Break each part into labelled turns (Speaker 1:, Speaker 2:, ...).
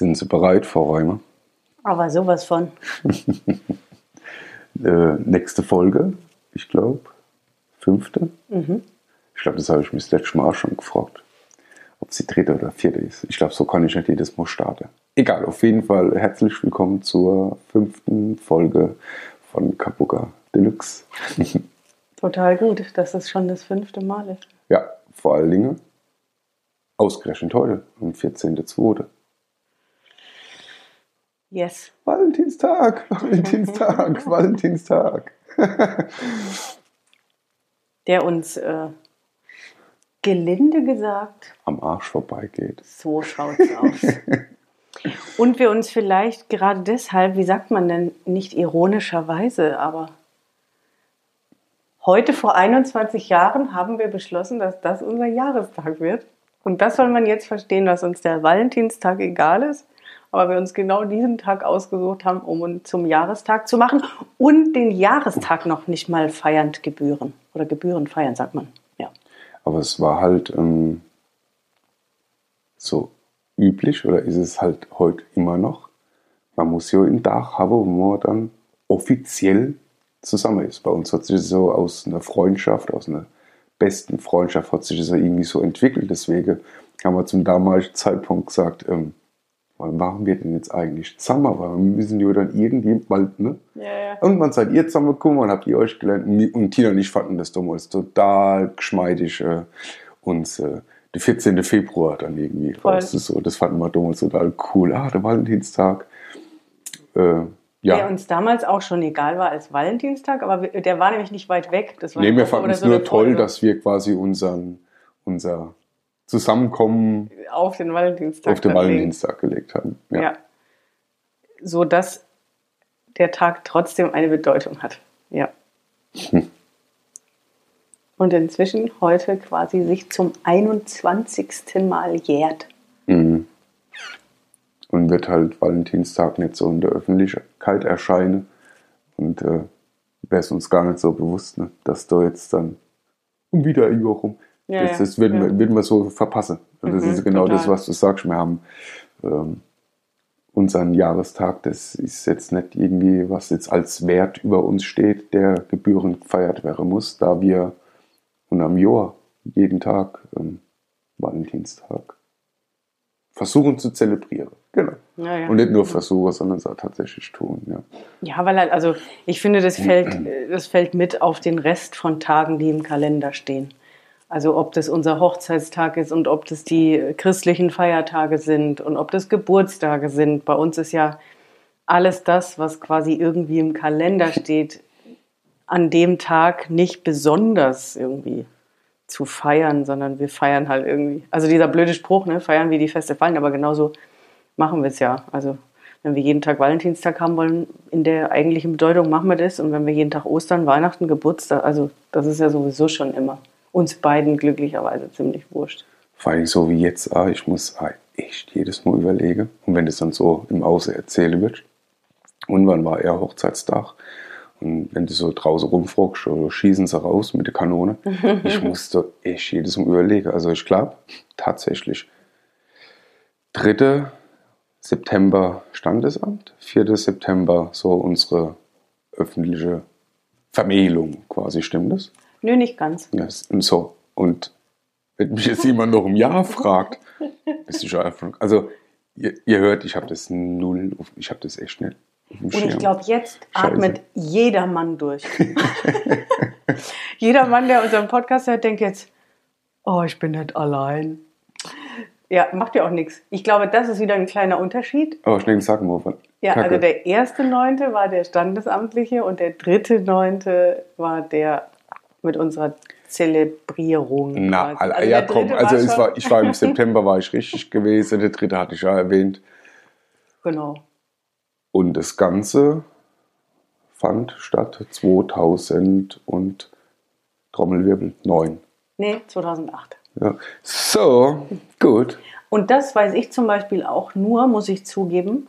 Speaker 1: Sind Sie bereit, Frau Reimer?
Speaker 2: Aber sowas von.
Speaker 1: äh, nächste Folge, ich glaube, fünfte.
Speaker 2: Mhm.
Speaker 1: Ich glaube, das habe ich mich das letzte Mal auch schon gefragt. Ob es die dritte oder vierte ist. Ich glaube, so kann ich nicht jedes Mal starten. Egal, auf jeden Fall herzlich willkommen zur fünften Folge von Kapuka Deluxe.
Speaker 2: Total gut, dass es schon das fünfte Mal ist.
Speaker 1: Ja, vor allen Dingen ausgerechnet heute, am 14.02.
Speaker 2: Yes.
Speaker 1: Valentinstag, Valentinstag, Valentinstag.
Speaker 2: Der uns äh, gelinde gesagt
Speaker 1: Am Arsch vorbeigeht.
Speaker 2: so schaut's aus. Und wir uns vielleicht gerade deshalb, wie sagt man denn, nicht ironischerweise, aber heute vor 21 Jahren haben wir beschlossen, dass das unser Jahrestag wird. Und das soll man jetzt verstehen, dass uns der Valentinstag egal ist, aber wir uns genau diesen Tag ausgesucht haben, um ihn zum Jahrestag zu machen und den Jahrestag noch nicht mal feiernd gebühren. Oder gebühren feiern, sagt man. Ja.
Speaker 1: Aber es war halt ähm, so üblich oder ist es halt heute immer noch. Man muss ja einen Tag haben, wo man dann offiziell zusammen ist. Bei uns hat sich so aus einer Freundschaft, aus einer besten Freundschaft hat sich das irgendwie so entwickelt. Deswegen haben wir zum damaligen Zeitpunkt gesagt, ähm, wann machen wir denn jetzt eigentlich zusammen? Weil wir müssen ja dann irgendwie bald, ne?
Speaker 2: Ja, ja.
Speaker 1: Irgendwann seid ihr zusammengekommen und habt ihr euch gelernt. Und Tina und ich fanden das damals total geschmeidig. Äh, uns äh, der 14. Februar dann irgendwie
Speaker 2: Voll.
Speaker 1: raus. Das, so, das fanden wir damals total cool. Ah, der Valentinstag. Äh,
Speaker 2: Der
Speaker 1: ja,
Speaker 2: uns damals auch schon egal war als Valentinstag, aber der war nämlich nicht weit weg. Das war
Speaker 1: nee, wir fanden es
Speaker 2: so
Speaker 1: nur toll, dass wir quasi unseren, unser Zusammenkommen
Speaker 2: auf den Valentinstag.
Speaker 1: auf den. Valentinstag gelegt haben. Ja.
Speaker 2: Ja. So dass der Tag trotzdem eine Bedeutung hat. Ja.
Speaker 1: Hm.
Speaker 2: Und inzwischen heute quasi sich zum 21. Mal jährt.
Speaker 1: Mhm. Und wird halt Valentinstag nicht so in der Öffentlichkeit erscheinen. Und äh, wäre es uns gar nicht so bewusst, ne, dass da jetzt dann um wieder ein Jahr rum.
Speaker 2: Ja,
Speaker 1: das das würden,
Speaker 2: ja.
Speaker 1: wir, würden wir so verpassen. Und das
Speaker 2: Mhm,
Speaker 1: ist genau das,
Speaker 2: total.
Speaker 1: was du sagst. Wir haben ähm, unseren Jahrestag, das ist jetzt nicht irgendwie, was jetzt als Wert über uns steht, der gebührend gefeiert werden muss, da wir und am Jahr jeden Tag ähm, Valentinstag versuchen zu zelebrieren. Genau.
Speaker 2: Ja, ja.
Speaker 1: Und nicht nur versuchen, sondern es auch tatsächlich tun. Ja.
Speaker 2: Ja, weil halt, also ich finde, das fällt, äh, das fällt mit auf den Rest von Tagen, die im Kalender stehen. Also ob das unser Hochzeitstag ist und ob das die christlichen Feiertage sind und ob das Geburtstage sind. Bei uns ist ja alles das, was quasi irgendwie im Kalender steht, an dem Tag nicht besonders irgendwie zu feiern, sondern wir feiern halt irgendwie. Also dieser blöde Spruch, ne, feiern wie die Feste fallen, aber genauso machen wir es ja. Also wenn wir jeden Tag Valentinstag haben wollen, in der eigentlichen Bedeutung machen wir das. Und wenn wir jeden Tag Ostern, Weihnachten, Geburtstag, also das ist ja sowieso schon immer uns beiden glücklicherweise ziemlich wurscht.
Speaker 1: Vor allem so wie jetzt, ah, ich muss ah, echt jedes Mal überlegen. Und wenn das dann so im Außen erzählen wird. Und wann war er Hochzeitstag? Und wenn du so draußen rumfragst, oder schießen sie raus mit der Kanone. ich musste echt jedes Mal überlegen. Also ich glaube, tatsächlich 3. September Standesamt, 4. September so unsere öffentliche Vermählung quasi, stimmt das?
Speaker 2: Nö, nicht ganz.
Speaker 1: Das, und so. Und wenn mich jetzt jemand noch im Jahr fragt, bist du schon einfach. Also, ihr, ihr hört, ich habe das null, ich habe das echt nicht. Dem
Speaker 2: Und ich glaube, jetzt
Speaker 1: Scheiße.
Speaker 2: atmet jeder Mann durch. jeder Mann, der unseren Podcast hört, denkt jetzt, oh, ich bin nicht allein. Ja, macht ja auch nichts. Ich glaube, das ist wieder ein kleiner Unterschied.
Speaker 1: Aber schnell sagen wir von.
Speaker 2: Ja,
Speaker 1: Kacke.
Speaker 2: also der erste Neunte war der Standesamtliche und der dritte Neunte war der mit unserer Zelebrierung.
Speaker 1: Na. Alter, ja komm, also
Speaker 2: schon-
Speaker 1: war, ich war im September war ich richtig gewesen, der dritte hatte ich ja erwähnt.
Speaker 2: Genau.
Speaker 1: Und das Ganze fand statt 2000 und Trommelwirbel 9.
Speaker 2: Nee, 2008.
Speaker 1: Ja. So, gut.
Speaker 2: Und das weiß ich zum Beispiel auch nur, muss ich zugeben,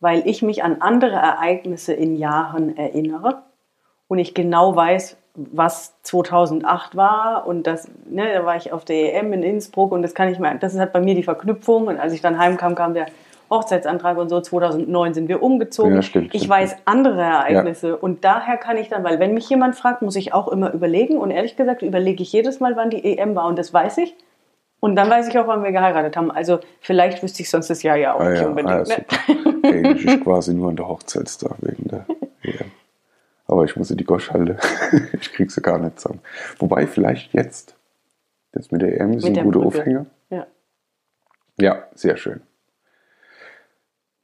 Speaker 2: weil ich mich an andere Ereignisse in Jahren erinnere und ich genau weiß, was 2008 war und das, ne, da war ich auf der EM in Innsbruck und das kann ich mir, das ist halt bei mir die Verknüpfung und als ich dann heimkam, kam der Hochzeitsantrag und so. 2009 sind wir umgezogen.
Speaker 1: Ja, stimmt,
Speaker 2: ich
Speaker 1: stimmt.
Speaker 2: weiß andere Ereignisse und daher kann ich dann, weil wenn mich jemand fragt, muss ich auch immer überlegen und ehrlich gesagt überlege ich jedes Mal, wann die EM war und das weiß ich. Und dann weiß ich auch, wann wir geheiratet haben. Also vielleicht wüsste ich sonst das Jahr ja auch
Speaker 1: Ah
Speaker 2: nicht
Speaker 1: ja,
Speaker 2: unbedingt.
Speaker 1: ah,
Speaker 2: ne?
Speaker 1: super. Okay, das ist quasi nur an der Hochzeitstag wegen der EM. Aber ich muss sie die Gosch halten. ich krieg sie gar nicht zusammen. Wobei, vielleicht jetzt. Das mit der EM ist ein guter. Aufhänger.
Speaker 2: Ja.
Speaker 1: Ja, sehr schön.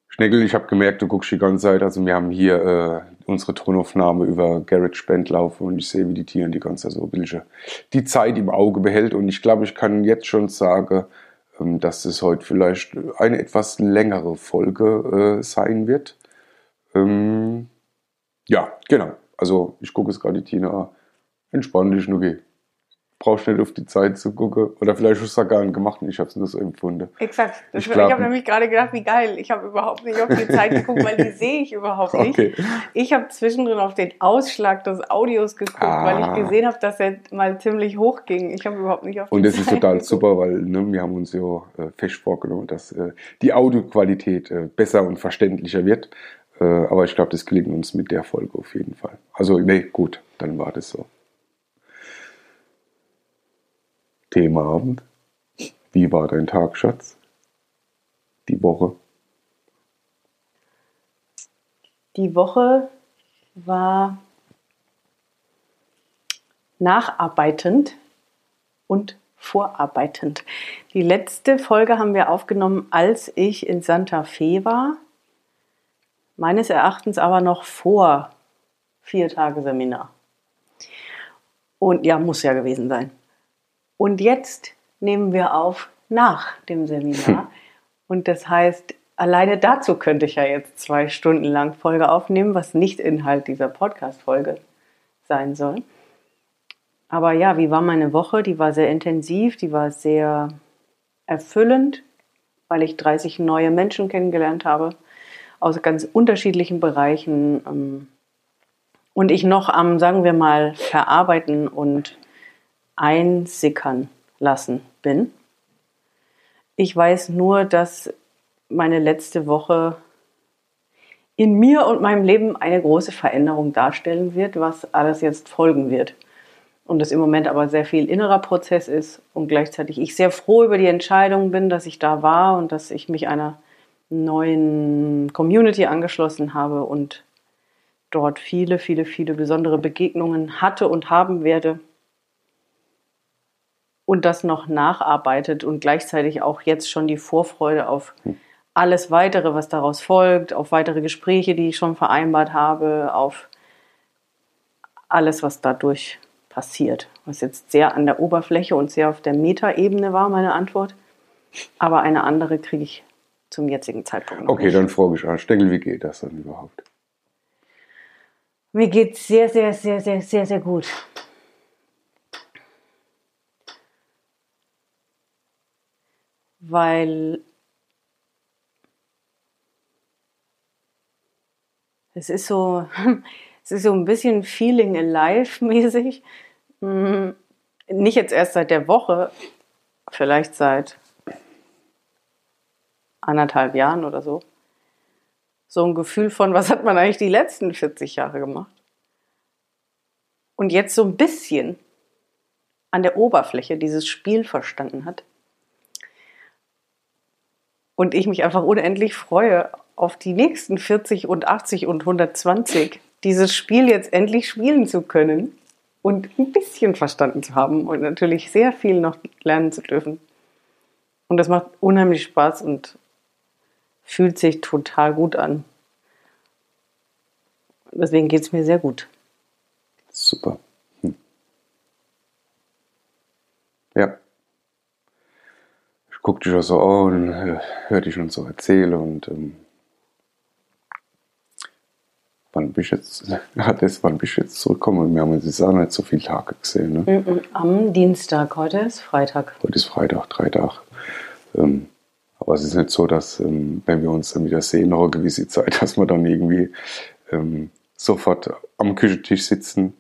Speaker 1: Schneckel, ich habe gemerkt, du guckst die ganze Zeit. Also wir haben hier äh, unsere Tonaufnahme über GarageBand laufen und ich sehe, wie die Tiere die ganze Zeit so ein bisschen die Zeit im Auge behält. Und ich glaube, ich kann jetzt schon sagen, ähm, dass es heute vielleicht eine etwas längere Folge äh, sein wird. Ähm, ja, genau. Also ich gucke es gerade die Tina an. Entspann dich, nur geh. Brauchst nicht auf die Zeit zu gucken. Oder vielleicht hast du es gar nicht gemacht und ich habe es nur so empfunden.
Speaker 2: Exakt.
Speaker 1: Ich
Speaker 2: ich habe nämlich gerade gedacht, wie geil. Ich habe überhaupt nicht auf die Zeit geguckt, weil die sehe ich überhaupt nicht.
Speaker 1: Okay.
Speaker 2: Ich habe zwischendrin auf den Ausschlag des Audios geguckt,
Speaker 1: Ah.
Speaker 2: weil ich gesehen habe, dass er mal ziemlich hoch ging. Ich habe überhaupt nicht auf die
Speaker 1: Und das
Speaker 2: Zeit
Speaker 1: ist total
Speaker 2: geguckt.
Speaker 1: super, weil ne, wir haben uns ja äh, fest vorgenommen, dass äh, die Audioqualität äh, besser und verständlicher wird. Äh, aber ich glaube, das gelingt uns mit der Folge auf jeden Fall. Also, nee, gut, dann war das so. Thema Abend. Wie war dein Tag, Schatz? Die Woche?
Speaker 2: Die Woche war nacharbeitend und vorarbeitend. Die letzte Folge haben wir aufgenommen, als ich in Santa Fe war. Meines Erachtens aber noch vor vier Tage Seminar. Und ja, muss ja gewesen sein. Und jetzt nehmen wir auf nach dem Seminar. Und das heißt, alleine dazu könnte ich ja jetzt zwei Stunden lang Folge aufnehmen, was nicht Inhalt dieser Podcast-Folge sein soll. Aber ja, wie war meine Woche? Die war sehr intensiv, die war sehr erfüllend, weil ich 30 neue Menschen kennengelernt habe aus ganz unterschiedlichen Bereichen. ähm, Und ich noch am, sagen wir mal, verarbeiten und einsickern lassen bin. Ich weiß nur, dass meine letzte Woche in mir und meinem Leben eine große Veränderung darstellen wird, was alles jetzt folgen wird. Und das im Moment aber sehr viel innerer Prozess ist und gleichzeitig ich sehr froh über die Entscheidung bin, dass ich da war und dass ich mich einer neuen Community angeschlossen habe und dort viele, viele, viele besondere Begegnungen hatte und haben werde und das noch nacharbeitet und gleichzeitig auch jetzt schon die Vorfreude auf alles weitere, was daraus folgt, auf weitere Gespräche, die ich schon vereinbart habe, auf alles, was dadurch passiert. Was jetzt sehr an der Oberfläche und sehr auf der Metaebene war, meine Antwort. Aber eine andere kriege ich zum jetzigen Zeitpunkt noch
Speaker 1: Okay,
Speaker 2: nicht.
Speaker 1: dann frage ich an. Stengel, wie geht das dann überhaupt?
Speaker 2: Mir geht sehr, sehr, sehr, sehr, sehr, sehr gut. Weil es ist so, es ist so ein bisschen Feeling alive mäßig. Mm, Nicht jetzt erst seit der Woche, vielleicht seit anderthalb Jahren oder so so ein Gefühl von, was hat man eigentlich die letzten 40 Jahre gemacht? Und jetzt so ein bisschen an der Oberfläche dieses Spiel verstanden hat. Und ich mich einfach unendlich freue auf die nächsten 40 und 80 und 120, dieses Spiel jetzt endlich spielen zu können und ein bisschen verstanden zu haben und natürlich sehr viel noch lernen zu dürfen. Und das macht unheimlich Spaß und fühlt sich total gut an. Deswegen geht es mir sehr gut.
Speaker 1: Super. Hm. Ja. Ich gucke dich auch so an und äh, höre dich schon so erzählen und ähm, wann bist du jetzt, ja, das, wann bist jetzt zurückgekommen? Wir haben uns jetzt auch nicht so viele Tage gesehen. Ne?
Speaker 2: Am Dienstag, heute ist Freitag.
Speaker 1: Heute ist Freitag, drei Tage. Ähm, aber es ist nicht so, dass, ähm, wenn wir uns dann wieder sehen, noch eine gewisse Zeit, dass wir dann irgendwie ähm, sofort am Küchentisch sitzen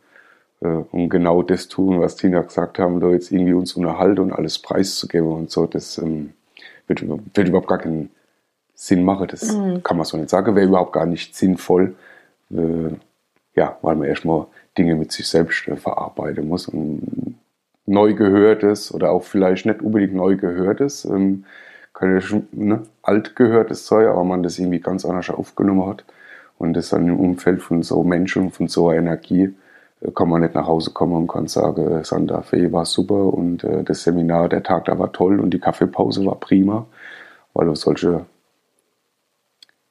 Speaker 1: äh, und genau das tun, was Tina gesagt haben, da jetzt irgendwie uns unterhalten und alles preiszugeben und so. Das ähm, wird, wird überhaupt gar keinen Sinn machen. Das mhm. kann man so nicht sagen, wäre überhaupt gar nicht sinnvoll. Äh, ja, weil man erstmal Dinge mit sich selbst äh, verarbeiten muss. Und neu gehörtes oder auch vielleicht nicht unbedingt neu gehörtes, ähm, schon ne, alt gehörtes sein, aber man das irgendwie ganz anders aufgenommen hat. Und das dann im Umfeld von so Menschen, von so einer Energie, äh, kann man nicht nach Hause kommen und kann sagen, Santa Fe war super und äh, das Seminar, der Tag da war toll und die Kaffeepause war prima, weil auf solche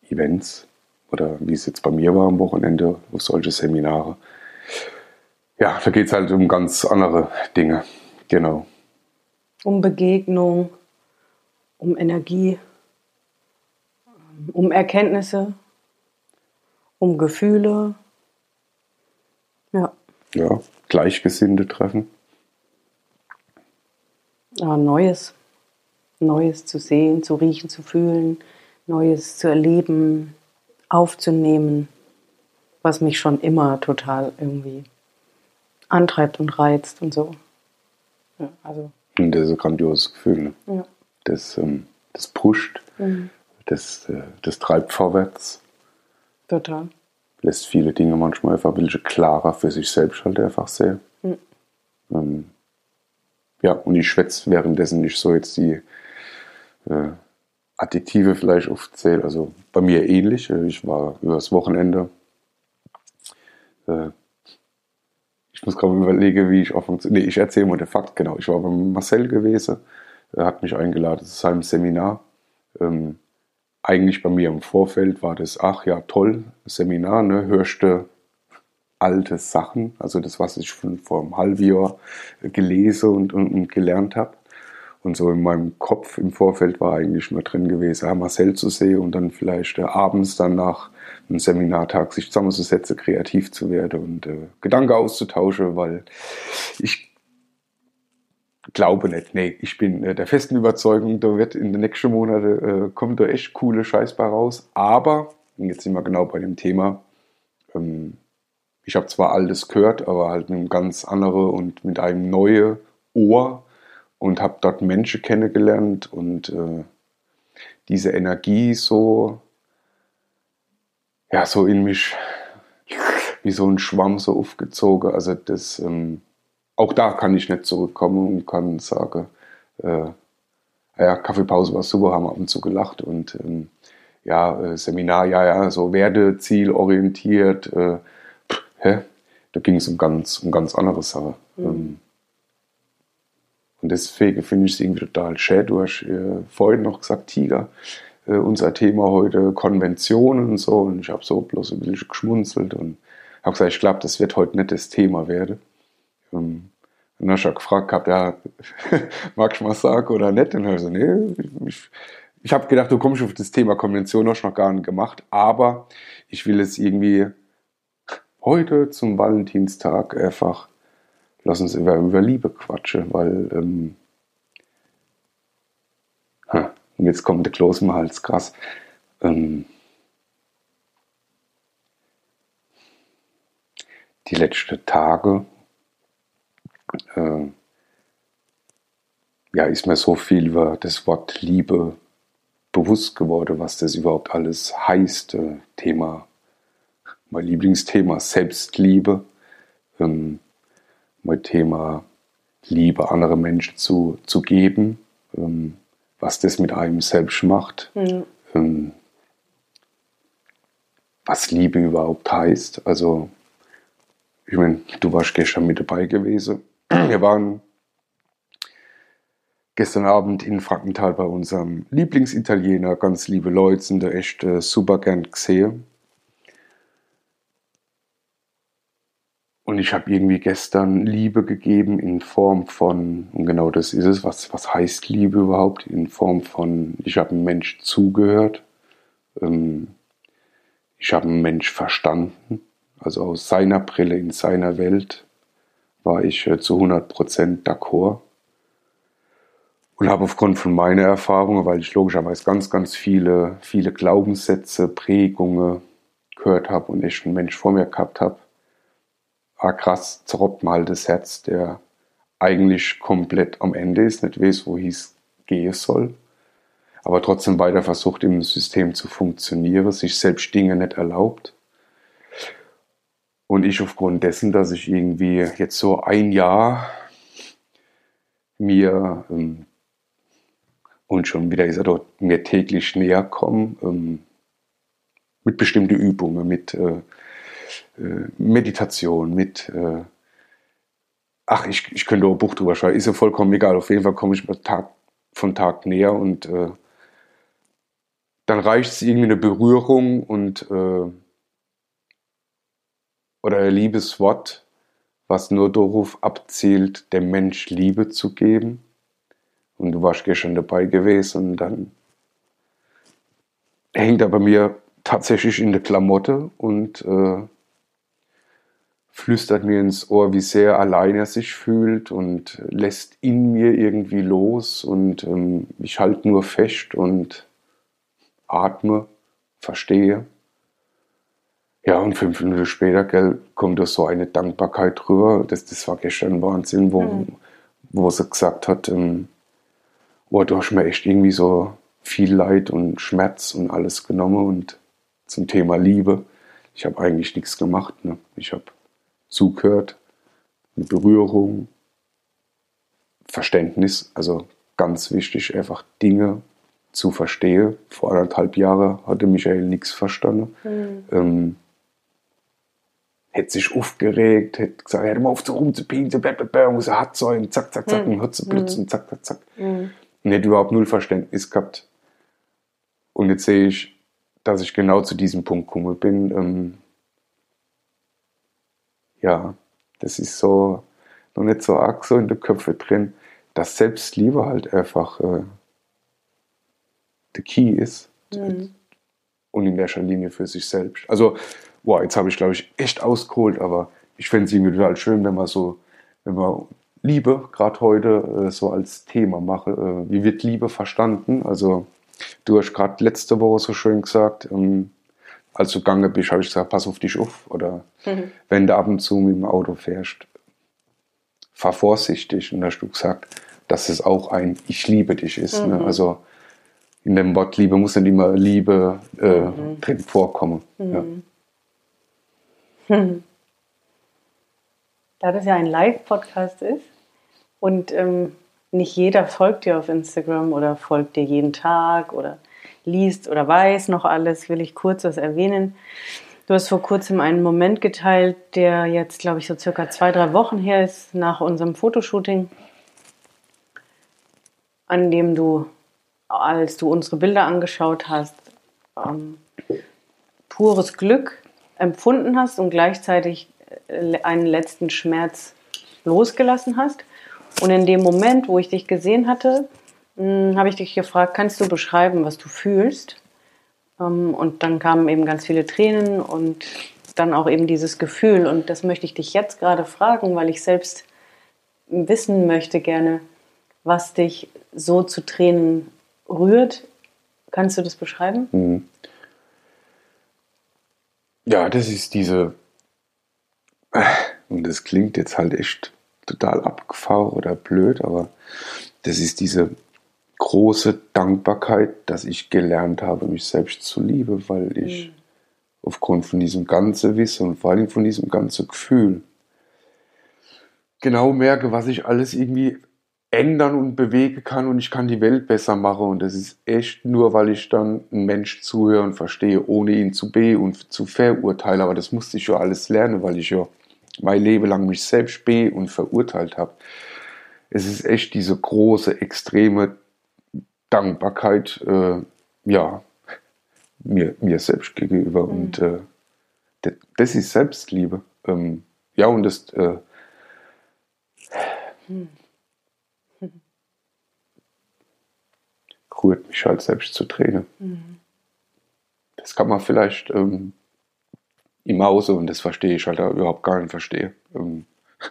Speaker 1: Events oder wie es jetzt bei mir war am Wochenende, auf solche Seminare, ja, da geht es halt um ganz andere Dinge. Genau.
Speaker 2: Um Begegnung, um Energie, um Erkenntnisse, um Gefühle. Ja.
Speaker 1: Ja, Gleichgesinnte treffen.
Speaker 2: Ja, Neues. Neues zu sehen, zu riechen, zu fühlen, Neues zu erleben, aufzunehmen, was mich schon immer total irgendwie antreibt und reizt und so.
Speaker 1: Ja, also. Und das ist ein grandioses Gefühl. Ne? Ja. Das, ähm, das pusht, mhm. das, äh, das treibt vorwärts.
Speaker 2: Total.
Speaker 1: Lässt viele Dinge manchmal einfach ein bisschen klarer für sich selbst halt einfach sehen. Mhm. Ähm, ja, und ich schwätze währenddessen nicht so jetzt die äh, Additive vielleicht aufzählen. Also bei mir ähnlich. Ich war übers Wochenende äh, ich muss gerade überlegen, wie ich auf Nee, ich erzähle mal den Fakt, genau. Ich war beim Marcel gewesen. Er hat mich eingeladen zu seinem Seminar. Ähm, eigentlich bei mir im Vorfeld war das, ach ja, toll, Seminar, ne, hörst du alte Sachen, also das, was ich schon vor einem halben Jahr gelesen und, und, und gelernt habe. Und so in meinem Kopf im Vorfeld war eigentlich nur drin gewesen, ja, Marcel zu sehen und dann vielleicht äh, abends dann nach Seminartag sich zusammenzusetzen, kreativ zu werden und äh, Gedanken auszutauschen, weil ich glaube nicht. Nee, ich bin äh, der festen Überzeugung, da wird in den nächsten Monaten äh, kommt da echt coole Scheißbar raus. Aber, und jetzt sind wir genau bei dem Thema, ähm, ich habe zwar alles gehört, aber halt mit einem ganz anderen und mit einem neuen Ohr und habe dort Menschen kennengelernt und äh, diese Energie so, ja, so in mich wie so ein Schwamm so aufgezogen. Also das, ähm, auch da kann ich nicht zurückkommen und kann sagen, äh, ja, Kaffeepause war super, haben ab und zu gelacht und ähm, ja, äh, Seminar, ja, ja, so Werde, zielorientiert, äh, hä? da ging es um ganz, um ganz andere Sachen. Mhm. Ähm, und deswegen finde ich es irgendwie total schön. Du hast äh, vorhin noch gesagt, Tiger, äh, unser Thema heute Konventionen und so. Und ich habe so bloß ein bisschen geschmunzelt und habe gesagt, ich glaube, das wird heute nicht das Thema werden. Ähm, und dann hast du gefragt gehabt, ja, mag ich mal sagen oder nicht? Und dann habe ich so, nee, ich, ich habe gedacht, du kommst auf das Thema Konvention, hast noch gar nicht gemacht, aber ich will es irgendwie heute zum Valentinstag einfach lass uns über, über Liebe quatschen, weil ähm, und jetzt kommt der Kloß im Hals, krass. Ähm, die letzten Tage äh, ja, ist mir so viel über das Wort Liebe bewusst geworden, was das überhaupt alles heißt. Äh, Thema, mein Lieblingsthema Selbstliebe. Ähm, mein Thema Liebe andere Menschen zu, zu geben, ähm, was das mit einem selbst macht, mhm. ähm, was Liebe überhaupt heißt. Also, ich meine, du warst gestern mit dabei gewesen. Wir waren gestern Abend in Frankenthal bei unserem Lieblingsitaliener, ganz liebe Leute, sind da echt äh, super gern gesehen. Und ich habe irgendwie gestern Liebe gegeben in Form von, und genau das ist es, was, was heißt Liebe überhaupt? In Form von, ich habe einem Mensch zugehört, ähm, ich habe einen Mensch verstanden, also aus seiner Brille, in seiner Welt war ich äh, zu 100% d'accord und habe aufgrund von meiner Erfahrungen, weil ich logischerweise ganz, ganz viele, viele Glaubenssätze, Prägungen gehört habe und echt einen Mensch vor mir gehabt habe, ah krass, zerrobt mal das Herz, der eigentlich komplett am Ende ist, nicht weiß, wo es gehen soll. aber trotzdem weiter versucht, im System zu funktionieren, sich selbst Dinge nicht erlaubt. Und ich aufgrund dessen, dass ich irgendwie jetzt so ein Jahr mir ähm, und schon wieder ist er dort mir täglich näher kommen ähm, mit bestimmten Übungen, mit äh, äh, Meditation, mit äh, ach, ich, ich könnte auch ein Buch drüber schreiben, ist ja vollkommen egal. Auf jeden Fall komme ich Tag von Tag näher und äh, dann reicht es irgendwie eine Berührung und äh, oder liebes Wort, was nur darauf abzielt, dem Mensch Liebe zu geben. Und du warst gestern dabei gewesen dann hängt er bei mir tatsächlich in der Klamotte und äh, flüstert mir ins Ohr, wie sehr allein er sich fühlt und lässt in mir irgendwie los und ähm, ich halte nur fest und atme, verstehe. Ja, und fünf Minuten später gell, kommt da so eine Dankbarkeit drüber. Das, das war gestern Wahnsinn, wo, mhm. wo sie gesagt hat, ähm, oh, du hast mir echt irgendwie so viel Leid und Schmerz und alles genommen und zum Thema Liebe. Ich habe eigentlich nichts gemacht. Ne? Ich habe zugehört, eine Berührung, Verständnis, also ganz wichtig, einfach Dinge zu verstehen. Vor anderthalb Jahren hatte Michael nichts verstanden. Mhm. Ähm, hätte sich aufgeregt, hätte gesagt, hör mal auf zu rumzupinseln, muss er hat sein, zack, zack, zack, mhm. und hat zu blitzen, mhm. zack, zack, zack. Mhm. Und hätte überhaupt null Verständnis gehabt. Und jetzt sehe ich, dass ich genau zu diesem Punkt gekommen bin. Ähm, ja, das ist so noch nicht so arg so in den Köpfen drin, dass Selbstliebe halt einfach äh, der Key ist. Mhm. Und in erster Linie für sich selbst. Also, boah, jetzt habe ich, glaube ich, echt ausgeholt, aber ich fände es irgendwie total schön, wenn man so, wenn man Liebe gerade heute äh, so als Thema mache. Äh, wie wird Liebe verstanden? Also, du hast gerade letzte Woche so schön gesagt, ähm, als du gegangen bist, habe ich gesagt, pass auf dich auf. Oder mhm. wenn du ab und zu mit dem Auto fährst, fahr vorsichtig. Und da hast du gesagt, dass es auch ein Ich liebe dich ist. Ne? Mhm. Ne? Also in dem Wort Liebe muss nicht immer Liebe äh, mhm. drin vorkommen. Ja.
Speaker 2: Da das ja ein Live-Podcast ist und ähm, nicht jeder folgt dir auf Instagram oder folgt dir jeden Tag oder liest oder weiß noch alles, will ich kurz was erwähnen. Du hast vor kurzem einen Moment geteilt, der jetzt, glaube ich, so circa zwei, drei Wochen her ist, nach unserem Fotoshooting, an dem du, als du unsere Bilder angeschaut hast, ähm, pures Glück empfunden hast und gleichzeitig äh, einen letzten Schmerz losgelassen hast. Und in dem Moment, wo ich dich gesehen hatte, hm, habe ich dich gefragt, kannst du beschreiben, was du fühlst? Ähm, und dann kamen eben ganz viele Tränen und dann auch eben dieses Gefühl. Und das möchte ich dich jetzt gerade fragen, weil ich selbst wissen möchte gerne, was dich so zu Tränen rührt. Kannst du das beschreiben? Mhm.
Speaker 1: Ja, das ist diese, und das klingt jetzt halt echt total abgefahren oder blöd, aber das ist diese große Dankbarkeit, dass ich gelernt habe, mich selbst zu lieben, weil ich mhm. aufgrund von diesem ganzen Wissen und vor allem von diesem ganzen Gefühl genau merke, was ich alles irgendwie ändern und bewegen kann und ich kann die Welt besser machen und das ist echt nur, weil ich dann einen Mensch zuhöre und verstehe, ohne ihn zu be und zu verurteilen, aber das musste ich ja alles lernen, weil ich ja mein Leben lang mich selbst be und verurteilt habe. Es ist echt diese große, extreme Dankbarkeit, äh, ja, mir, mir selbst gegenüber. Mhm. Und äh, das, das, ist Selbstliebe. Ähm, ja, und das äh, mhm. Rührt mich halt selbst zu Tränen. Mhm. Das kann man vielleicht ähm, im Hause, und das verstehe ich halt überhaupt gar nicht verstehe. Ähm,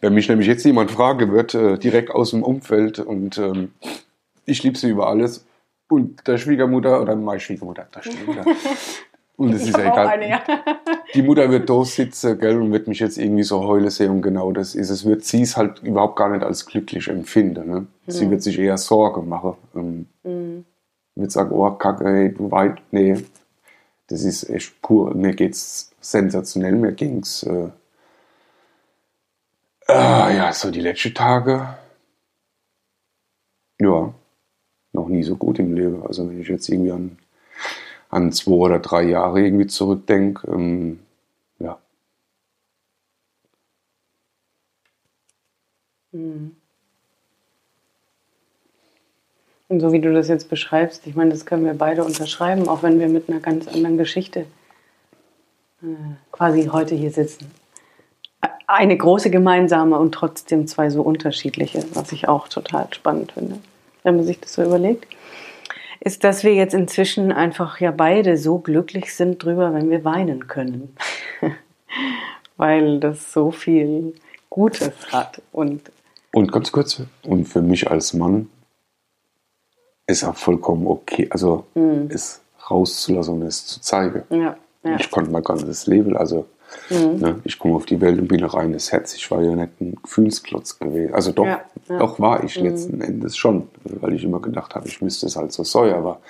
Speaker 1: wenn mich nämlich jetzt jemand fragen wird, äh, direkt aus dem Umfeld und ähm, ich liebe sie über alles. Und der Schwiegermutter, oder meine Schwiegermutter, der Schwiegermutter. Und es ist ja egal. Eine, ja. Die Mutter wird da sitzen, gell, und wird mich jetzt irgendwie so heulen sehen. Und genau das ist es. Wird sie es halt überhaupt gar nicht als glücklich empfinden. Ne? Mhm. Sie wird sich eher Sorge machen. Ähm, mhm. nicht sagen, oh Kacke, hey, du weit, nee. Das ist echt pur. Mir geht's sensationell, mir ging's äh, äh, ja, so die letzten Tage. Ja, noch nie so gut im Leben. Also wenn ich jetzt irgendwie an, an zwei oder drei Jahre irgendwie zurückdenke, ähm, ja.
Speaker 2: Mhm. Und so wie du das jetzt beschreibst, ich meine, das können wir beide unterschreiben, auch wenn wir mit einer ganz anderen Geschichte äh, quasi heute hier sitzen. Eine große gemeinsame und trotzdem zwei so unterschiedliche, was ich auch total spannend finde, wenn man sich das so überlegt, ist, dass wir jetzt inzwischen einfach ja beide so glücklich sind drüber, wenn wir weinen können. Weil das so viel Gutes hat. Und,
Speaker 1: und ganz kurz, und für mich als Mann ist auch vollkommen okay, also mhm. es rauszulassen und es zu zeigen.
Speaker 2: Ja, ja.
Speaker 1: Ich konnte mein ganzes Leben, also mhm. ne, ich komme auf die Welt und bin ein reines Herz. Ich war ja nicht ein Gefühlsklotz gewesen. Also doch, ja, doch war ich mhm. letzten Endes schon, weil ich immer gedacht habe, ich müsste es halt so sein, aber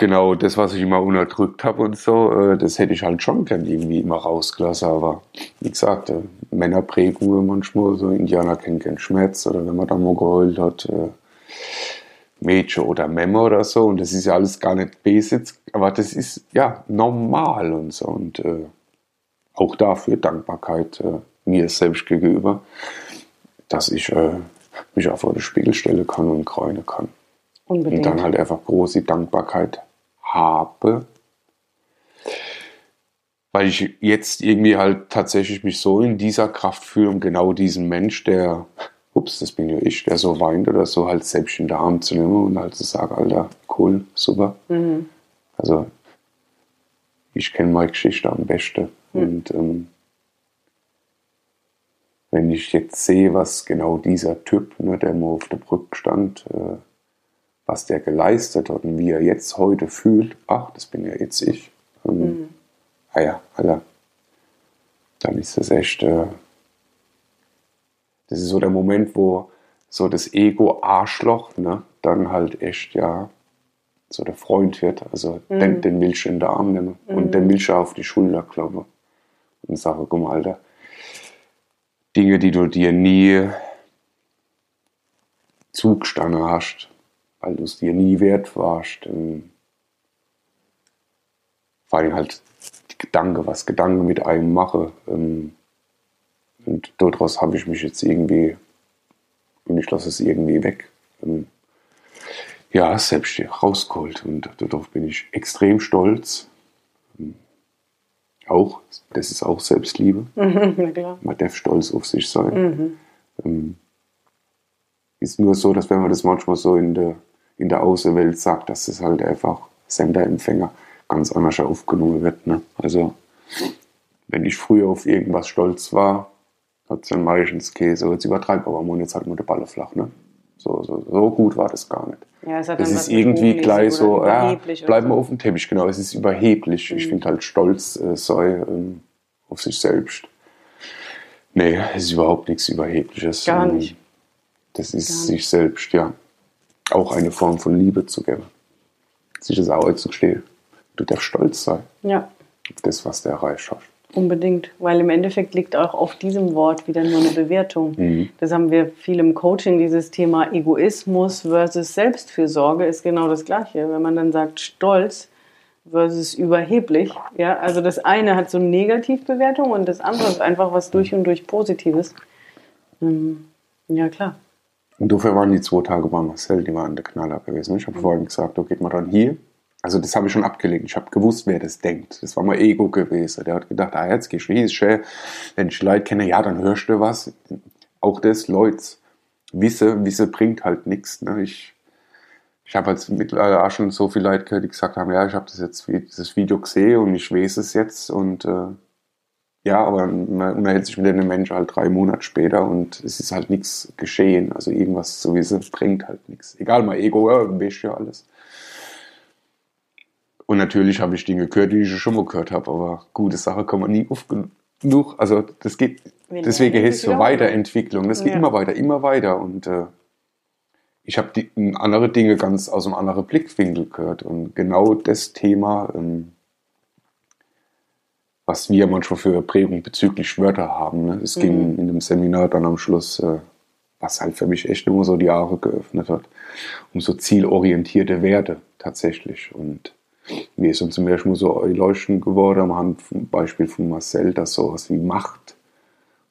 Speaker 1: genau das, was ich immer unterdrückt habe und so, äh, das hätte ich halt schon gern irgendwie immer rausgelassen. Aber wie gesagt, äh, Männerprägungen manchmal, so Indianer kennen keinen Schmerz oder wenn man da mal geheult hat, äh, Mädchen oder Memme oder so. Und das ist ja alles gar nicht basic, aber das ist ja normal und so. Und äh, auch dafür Dankbarkeit äh, mir selbst gegenüber, dass ich äh, mich auch vor den Spiegel stellen kann und kräunen kann.
Speaker 2: Unbedingt.
Speaker 1: Und dann halt einfach große Dankbarkeit habe. Weil ich jetzt irgendwie halt tatsächlich mich so in dieser Kraft fühle, um genau diesen Mensch, der ups, das bin ja ich, der so weint oder so, halt selbst in den Arm zu nehmen und halt zu sagen, Alter, cool, super. Mhm. Also ich kenne meine Geschichte am besten. Mhm. Und ähm, wenn ich jetzt sehe, was genau dieser Typ, ne, der mal auf der Brücke stand, äh, was der geleistet hat und wie er jetzt heute fühlt, ach, das bin ja jetzt ich. Ähm, mhm. Ah ja, Alter, dann ist das echt... Äh, das ist so der Moment, wo so das Ego-Arschloch ne, dann halt echt ja so der Freund wird. Also mhm. den, den Milch in den Arm nehmen mhm. und den Milch auf die Schulter kloppen und sage, guck mal, Alter, Dinge, die du dir nie zugestanden hast, weil du es dir nie wert warst. Ähm, vor allem halt Gedanke, was Gedanken mit einem mache. Ähm, und daraus habe ich mich jetzt irgendwie, und ich lasse es irgendwie weg, ähm, ja, selbst rausgeholt. Und darauf bin ich extrem stolz. Auch, das ist auch Selbstliebe.
Speaker 2: Klar.
Speaker 1: Man darf stolz auf sich sein. Mhm. Ähm, ist nur so, dass wenn man das manchmal so in der, in der Außenwelt sagt, dass das halt einfach Senderempfänger ganz anders aufgenommen wird. Ne? Also, wenn ich früher auf irgendwas stolz war, hat dann meistens Käse, jetzt übertreibt aber und jetzt halt nur der Balle flach, ne? So, so, so gut war das gar nicht.
Speaker 2: Ja, es
Speaker 1: das ist irgendwie gleich so, ja, bleiben wir so. auf dem Teppich, genau, es ist überheblich. Mhm. Ich finde halt Stolz äh, sei ähm, auf sich selbst. Nee, es ist überhaupt nichts Überhebliches.
Speaker 2: Gar nicht.
Speaker 1: Das ist nicht. sich selbst, ja. Auch eine Form von Liebe zu geben. Sich das auch zu stehen. Du darfst stolz sein.
Speaker 2: Ja.
Speaker 1: Auf das, was du erreicht hast.
Speaker 2: Unbedingt, weil im Endeffekt liegt auch auf diesem Wort wieder nur eine Bewertung. Mhm. Das haben wir viel im Coaching, dieses Thema Egoismus versus Selbstfürsorge ist genau das Gleiche. Wenn man dann sagt Stolz versus überheblich, ja, also das eine hat so eine Negativbewertung und das andere ist einfach was durch und durch Positives. Ähm, ja, klar.
Speaker 1: Und dafür waren die zwei Tage bei Marcel, die waren der Knaller gewesen. Ich habe mhm. vorhin gesagt, da geht man dann hier also das habe ich schon abgelegt. Ich habe gewusst, wer das denkt. Das war mein Ego gewesen. Der hat gedacht, ah, jetzt gehst du schön. Wenn ich Leute kenne, ja, dann hörst du was. Auch das, Leute, Wisse, Wisse bringt halt nichts. Ne? Ich, ich habe jetzt mittlerweile auch schon so viele Leute gehört, die gesagt haben, ja, ich habe das jetzt dieses Video gesehen und ich weiß es jetzt und äh, ja, aber man unterhält sich mit den Menschen halt drei Monate später und es ist halt nichts geschehen. Also irgendwas zu wissen bringt halt nichts. Egal, mein Ego, ja, weißt ja alles. Und natürlich habe ich Dinge gehört, die ich schon mal gehört habe, aber gute Sache kann man nie oft genug. Also das geht, Wenn deswegen ist es so Weiterentwicklung. Das geht ja. immer weiter, immer weiter. Und äh, ich habe andere Dinge ganz aus einem anderen Blickwinkel gehört. Und genau das Thema, ähm, was wir manchmal für Prägung bezüglich Wörter haben. Ne? Es mhm. ging in dem Seminar dann am Schluss, äh, was halt für mich echt immer so die Haare geöffnet hat, um so zielorientierte Werte tatsächlich. Und mir ist uns zum Beispiel so leuchten geworden am Hand vom Beispiel von Marcel, dass sowas wie Macht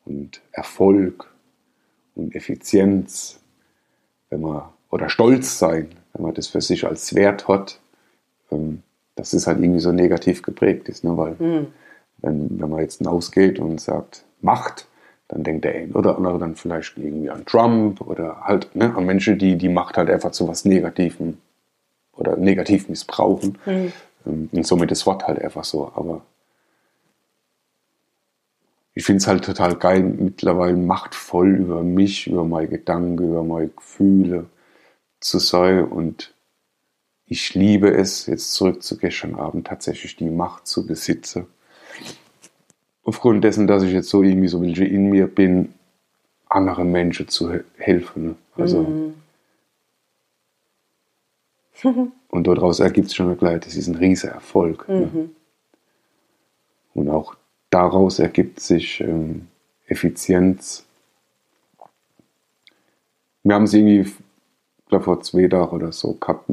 Speaker 1: und Erfolg und Effizienz, wenn man, oder Stolz sein, wenn man das für sich als Wert hat, ähm, dass es halt irgendwie so negativ geprägt ist. Ne? Weil mhm. wenn, wenn man jetzt hinausgeht und sagt Macht, dann denkt der ein oder andere dann vielleicht irgendwie an Trump oder halt ne, an Menschen, die die Macht halt einfach zu was Negativem oder negativ missbrauchen. Mhm. Und somit das Wort halt einfach so. Aber ich finde es halt total geil, mittlerweile machtvoll über mich, über meine Gedanken, über meine Gefühle zu sein. Und ich liebe es, jetzt zurück zu gestern Abend, tatsächlich die Macht zu besitzen. Aufgrund dessen, dass ich jetzt so irgendwie so in mir bin, anderen Menschen zu helfen. Also, mhm. und daraus ergibt es schon gleich, das ist ein riesiger Erfolg. Ne? Mhm. Ne? Und auch daraus ergibt sich ähm, Effizienz. Wir haben es irgendwie, glaube vor zwei Tagen oder so gehabt,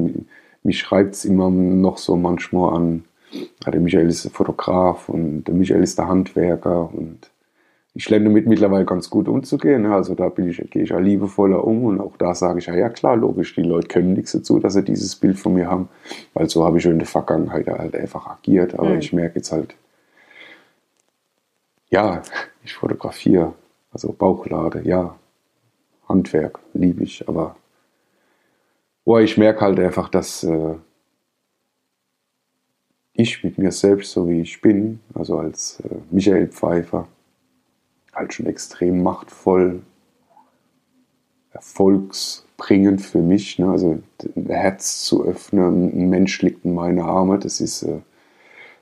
Speaker 1: mich schreibt es immer noch so manchmal an, der Michael ist der Fotograf und der Michael ist der Handwerker und ich lerne damit mittlerweile ganz gut umzugehen. Also da bin ich, gehe ich ja liebevoller um und auch da sage ich, ja, ja klar, logisch, die Leute können nichts dazu, dass sie dieses Bild von mir haben, weil so habe ich schon in der Vergangenheit halt einfach agiert. Aber mhm. ich merke jetzt halt, ja, ich fotografiere, also Bauchlade, ja, Handwerk liebe ich, aber boah, ich merke halt einfach, dass äh, ich mit mir selbst, so wie ich bin, also als äh, Michael Pfeiffer, halt schon extrem machtvoll, erfolgsbringend für mich. Ne? Also ein Herz zu öffnen, ein Mensch liegt in meine Arme, das ist äh,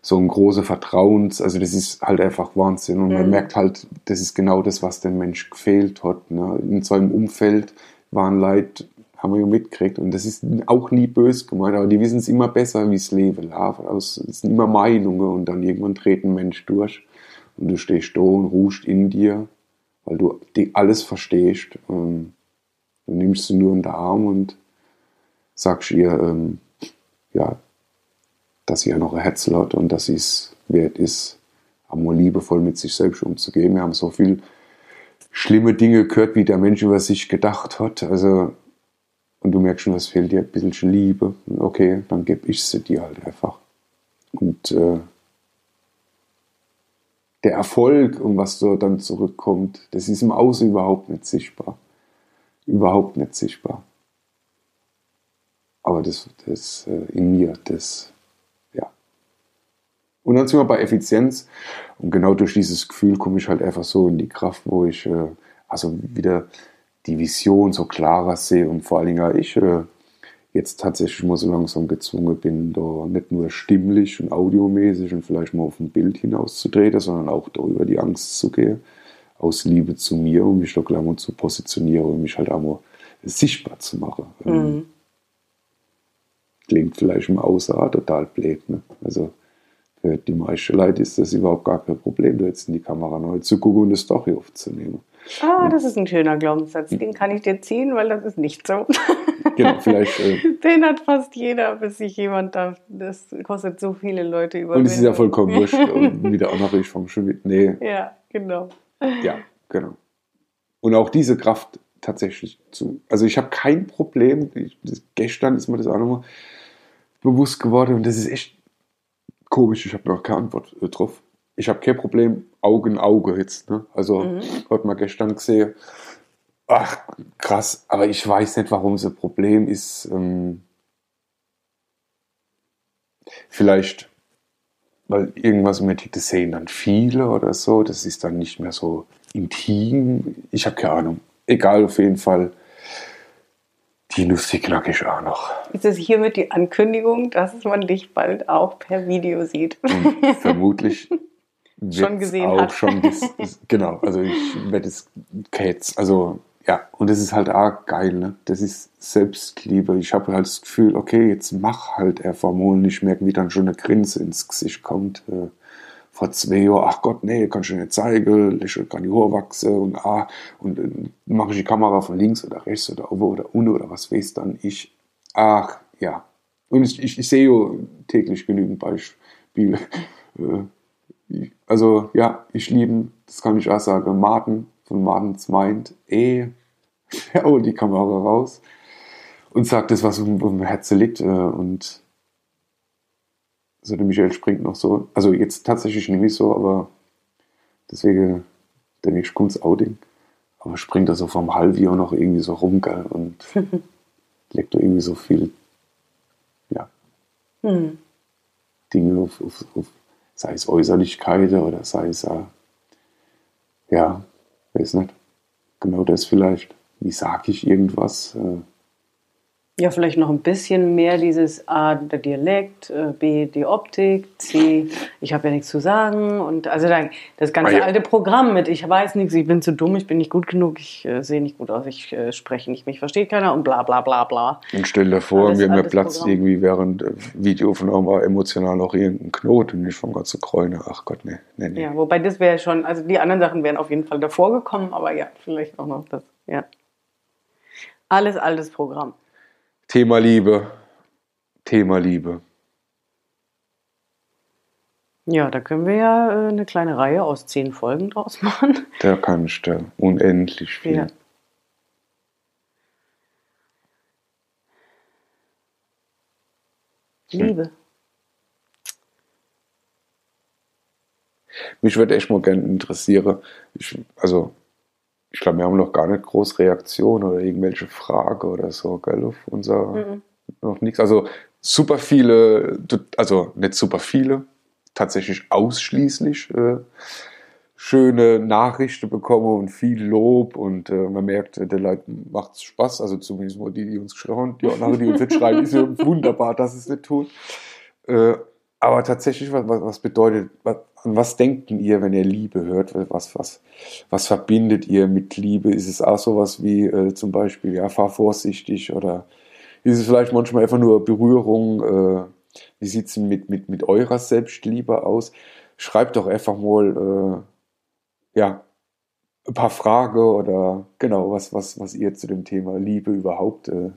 Speaker 1: so ein großer Vertrauens, also das ist halt einfach Wahnsinn. Und man mhm. merkt halt, das ist genau das, was dem Mensch gefehlt hat. Ne? In so einem Umfeld waren Leute, haben wir ja mitgekriegt. Und das ist auch nie böse gemeint, aber die wissen es immer besser, wie es Leben läuft. Es sind immer Meinungen und dann irgendwann dreht ein Mensch durch und du stehst da und ruhst in dir, weil du alles verstehst. Und du nimmst sie nur in den Arm und sagst ihr, ähm, ja, dass sie ja noch ein Herz hat und dass sie es wert ist, einmal liebevoll mit sich selbst umzugehen. Wir haben so viel schlimme Dinge gehört, wie der Mensch über sich gedacht hat. Also, und du merkst schon, es fehlt dir ein bisschen Liebe. Okay, dann gebe ich sie dir halt einfach. Und äh, der Erfolg und was so dann zurückkommt, das ist im Außen überhaupt nicht sichtbar. Überhaupt nicht sichtbar. Aber das, das äh, in mir, das und dann sind wir bei Effizienz. Und genau durch dieses Gefühl komme ich halt einfach so in die Kraft, wo ich äh, also wieder die Vision so klarer sehe und vor allen Dingen ich äh, jetzt tatsächlich mal so langsam gezwungen bin, da nicht nur stimmlich und audiomäßig und vielleicht mal auf ein Bild hinauszutreten, sondern auch da über die Angst zu gehen, aus Liebe zu mir, um mich da gleich mal zu positionieren und mich halt auch mal sichtbar zu machen. Ähm, mhm. Klingt vielleicht im Außer total blöd, ne? Also für die meisten Leute ist das überhaupt gar kein Problem, da jetzt in die Kamera neu zu gucken und eine Story aufzunehmen.
Speaker 2: Ah, das ist ein schöner Glaubenssatz. Den kann ich dir ziehen, weil das ist nicht so.
Speaker 1: Genau, vielleicht. Äh,
Speaker 2: Den hat fast jeder, bis sich jemand da. Das kostet so viele Leute über.
Speaker 1: Und es ist ja vollkommen wurscht. und wieder fange schon mit. Nee.
Speaker 2: Ja, genau.
Speaker 1: Ja, genau. Und auch diese Kraft tatsächlich zu. Also ich habe kein Problem. Ich, das, gestern ist mir das auch nochmal bewusst geworden und das ist echt komisch, ich habe noch keine Antwort äh, drauf. Ich habe kein Problem, Auge in Auge jetzt. Ne? Also, mhm. hat man gestern gesehen. Ach, krass, aber ich weiß nicht, warum es ein Problem ist. Ähm, vielleicht, weil irgendwas mit das sehen dann viele oder so. Das ist dann nicht mehr so intim. Ich habe keine Ahnung. Egal, auf jeden Fall die lustig knackig auch noch.
Speaker 2: Ist es hiermit die Ankündigung, dass man dich bald auch per Video sieht?
Speaker 1: Und vermutlich
Speaker 2: schon gesehen
Speaker 1: auch
Speaker 2: hat.
Speaker 1: schon genau, also ich werde es jetzt, also ja, und das ist halt auch geil, ne? Das ist Selbstliebe. Ich habe halt das Gefühl, okay, jetzt mach halt einfach mal und ich merke, wie dann schon eine Grinse ins Gesicht kommt. Äh, vor zwei Jahren, ach Gott, nee, kann ich nicht zeigen, ich kann die Haare wachsen und ah, und äh, mache ich die Kamera von links oder rechts oder oben oder unten oder was weiß dann ich. Ach, ja. Und ich, ich, ich sehe ja täglich genügend Beispiele. Äh, also, ja, ich liebe, das kann ich auch sagen, Martin von Martins Mind, eh, er holt die Kamera raus und sagt das, was um, um Herzen liegt. Äh, und so der Michael springt noch so. Also jetzt tatsächlich nicht so, aber deswegen denke ich, kommt Outing. Aber springt er so vom Halbjahr noch irgendwie so rum, gell? Und legt da irgendwie so viel, ja, hm. Dinge auf, auf, auf, sei es Äußerlichkeiten oder sei es, äh, ja, weiß nicht, genau das vielleicht. Wie sage ich irgendwas? Äh,
Speaker 2: ja, vielleicht noch ein bisschen mehr dieses A, der Dialekt, äh, B, die Optik, C, ich habe ja nichts zu sagen und also das ganze ah, ja. alte Programm mit ich weiß nichts, ich bin zu dumm, ich bin nicht gut genug, ich äh, sehe nicht gut aus, ich äh, spreche nicht, mich versteht keiner und bla bla bla bla.
Speaker 1: Und stell dir vor, alles, mir mir platzt Programm. irgendwie während Videoaufnahme emotional noch irgendein Knoten und ich fange gerade zu kräunen, ach Gott, nee, nee, nee.
Speaker 2: Ja, wobei das wäre schon, also die anderen Sachen wären auf jeden Fall davor gekommen, aber ja, vielleicht auch noch das, ja. Alles altes Programm.
Speaker 1: Thema Liebe. Thema Liebe.
Speaker 2: Ja, da können wir ja äh, eine kleine Reihe aus zehn Folgen draus machen.
Speaker 1: Da kannst du unendlich viel. Ja.
Speaker 2: Liebe.
Speaker 1: Mich würde echt mal gerne interessieren, ich, also ich glaube, wir haben noch gar nicht groß Reaktion oder irgendwelche Fragen oder so, gell, auf unser, mhm. noch nichts. Also super viele, also nicht super viele, tatsächlich ausschließlich äh, schöne Nachrichten bekommen und viel Lob und äh, man merkt, der Leuten macht Spaß, also zumindest mal die, die uns geschrieben haben, die, auch die uns jetzt schreiben, ist ja wunderbar, dass es nicht tut. Äh, aber tatsächlich, was, was bedeutet, was, was denkt ihr, wenn ihr Liebe hört? Was, was, was verbindet ihr mit Liebe? Ist es auch sowas wie äh, zum Beispiel, ja, fahr vorsichtig oder ist es vielleicht manchmal einfach nur Berührung? Äh, wie sieht es mit, mit, mit eurer Selbstliebe aus? Schreibt doch einfach mal, äh, ja, ein paar Fragen oder genau, was, was, was ihr zu dem Thema Liebe überhaupt äh,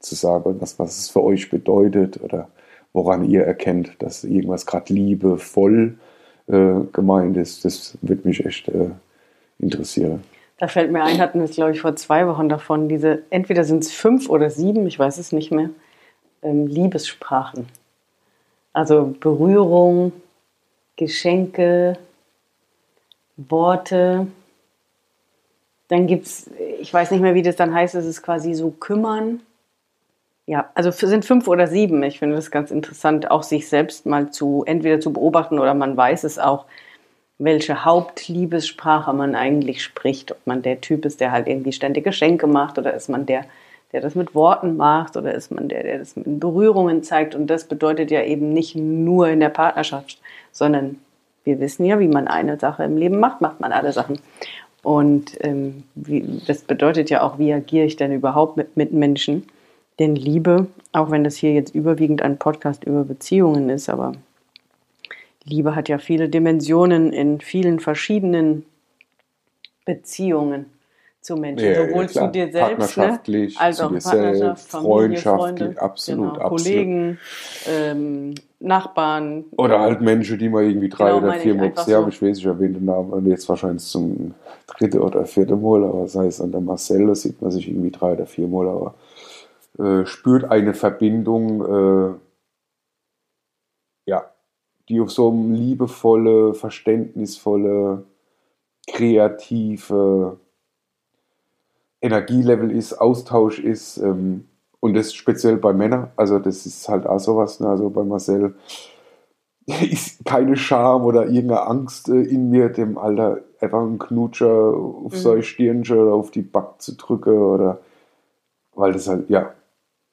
Speaker 1: zu sagen, was, was es für euch bedeutet oder woran ihr erkennt, dass irgendwas gerade liebevoll äh, gemeint ist. Das würde mich echt äh, interessieren.
Speaker 2: Da fällt mir ein, hatten wir es, glaube ich, vor zwei Wochen davon, diese, entweder sind es fünf oder sieben, ich weiß es nicht mehr, ähm, Liebessprachen. Also Berührung, Geschenke, Worte. Dann gibt es, ich weiß nicht mehr, wie das dann heißt, es ist quasi so kümmern. Ja, also sind fünf oder sieben. Ich finde das ganz interessant, auch sich selbst mal zu, entweder zu beobachten oder man weiß es auch, welche Hauptliebessprache man eigentlich spricht. Ob man der Typ ist, der halt irgendwie ständig Geschenke macht oder ist man der, der das mit Worten macht oder ist man der, der das mit Berührungen zeigt. Und das bedeutet ja eben nicht nur in der Partnerschaft, sondern wir wissen ja, wie man eine Sache im Leben macht, macht man alle Sachen. Und ähm, wie, das bedeutet ja auch, wie agiere ich denn überhaupt mit, mit Menschen? Denn Liebe, auch wenn das hier jetzt überwiegend ein Podcast über Beziehungen ist, aber Liebe hat ja viele Dimensionen in vielen verschiedenen Beziehungen zu Menschen,
Speaker 1: ja, sowohl ja, zu dir selbst, ne, partnerschaftlich,
Speaker 2: ne? als auch
Speaker 1: Partnerschaft, Familie, Freundschaftlich,
Speaker 2: Freunde,
Speaker 1: absolut,
Speaker 2: genau, Kollegen, ähm, Nachbarn.
Speaker 1: Oder halt Menschen, die man irgendwie drei genau, oder vier Mal gesehen haben. Ich weiß, ich erwähne den Namen und jetzt wahrscheinlich zum dritten oder vierten Mal, aber sei es an der Marcel, sieht man sich irgendwie drei oder vier Mal, aber äh, spürt eine Verbindung, äh, ja, die auf so einem liebevolle, verständnisvolle, kreative Energielevel ist, Austausch ist. Ähm, und das speziell bei Männern, also das ist halt auch sowas, ne? also bei Marcel ist keine Scham oder irgendeine Angst äh, in mir, dem Alter einfach einen Knutscher auf mhm. sein Stirnchen oder auf die Back zu drücken oder weil das halt, ja,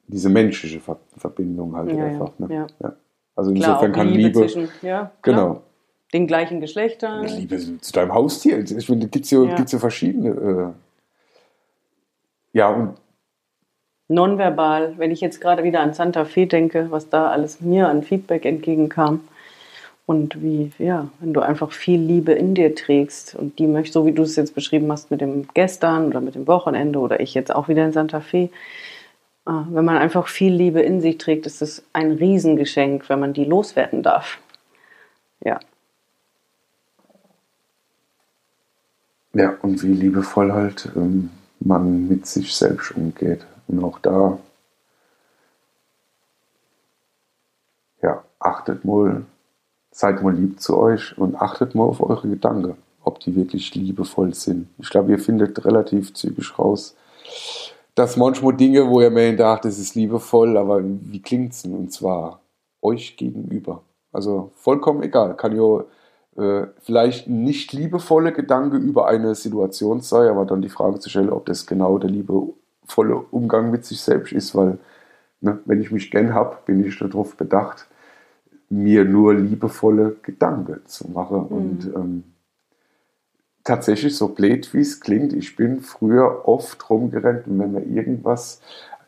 Speaker 1: diese menschliche Ver Verbindung halt ja, einfach. Ne? Ja. Also Klar, insofern kann Liebe, Liebe zwischen,
Speaker 2: ja, genau. Den gleichen Geschlechtern.
Speaker 1: Liebe zu deinem Haustier. Ich finde, gibt es ja, ja. ja verschiedene. Äh, Ja, und
Speaker 2: nonverbal, wenn ich jetzt gerade wieder an Santa Fe denke, was da alles mir an Feedback entgegenkam und wie, ja, wenn du einfach viel Liebe in dir trägst und die möchte, so wie du es jetzt beschrieben hast mit dem gestern oder mit dem Wochenende oder ich jetzt auch wieder in Santa Fe, wenn man einfach viel Liebe in sich trägt, ist es ein Riesengeschenk, wenn man die loswerden darf. Ja.
Speaker 1: Ja, und wie liebevoll halt ähm, man mit sich selbst umgeht. Und auch da, ja, achtet mal, seid mal lieb zu euch und achtet mal auf eure Gedanken, ob die wirklich liebevoll sind. Ich glaube, ihr findet relativ zügig raus, dass manchmal Dinge, wo ihr mir dacht, das ist liebevoll, aber wie klingt es denn? Und zwar euch gegenüber. Also vollkommen egal. Kann ja äh, vielleicht nicht liebevolle Gedanke über eine Situation sein, aber dann die Frage zu stellen, ob das genau der liebe volle Umgang mit sich selbst ist, weil ne, wenn ich mich gern habe, bin ich darauf bedacht, mir nur liebevolle Gedanken zu machen. Mhm. Und ähm, tatsächlich, so blöd wie es klingt, ich bin früher oft rumgerannt und wenn mir irgendwas,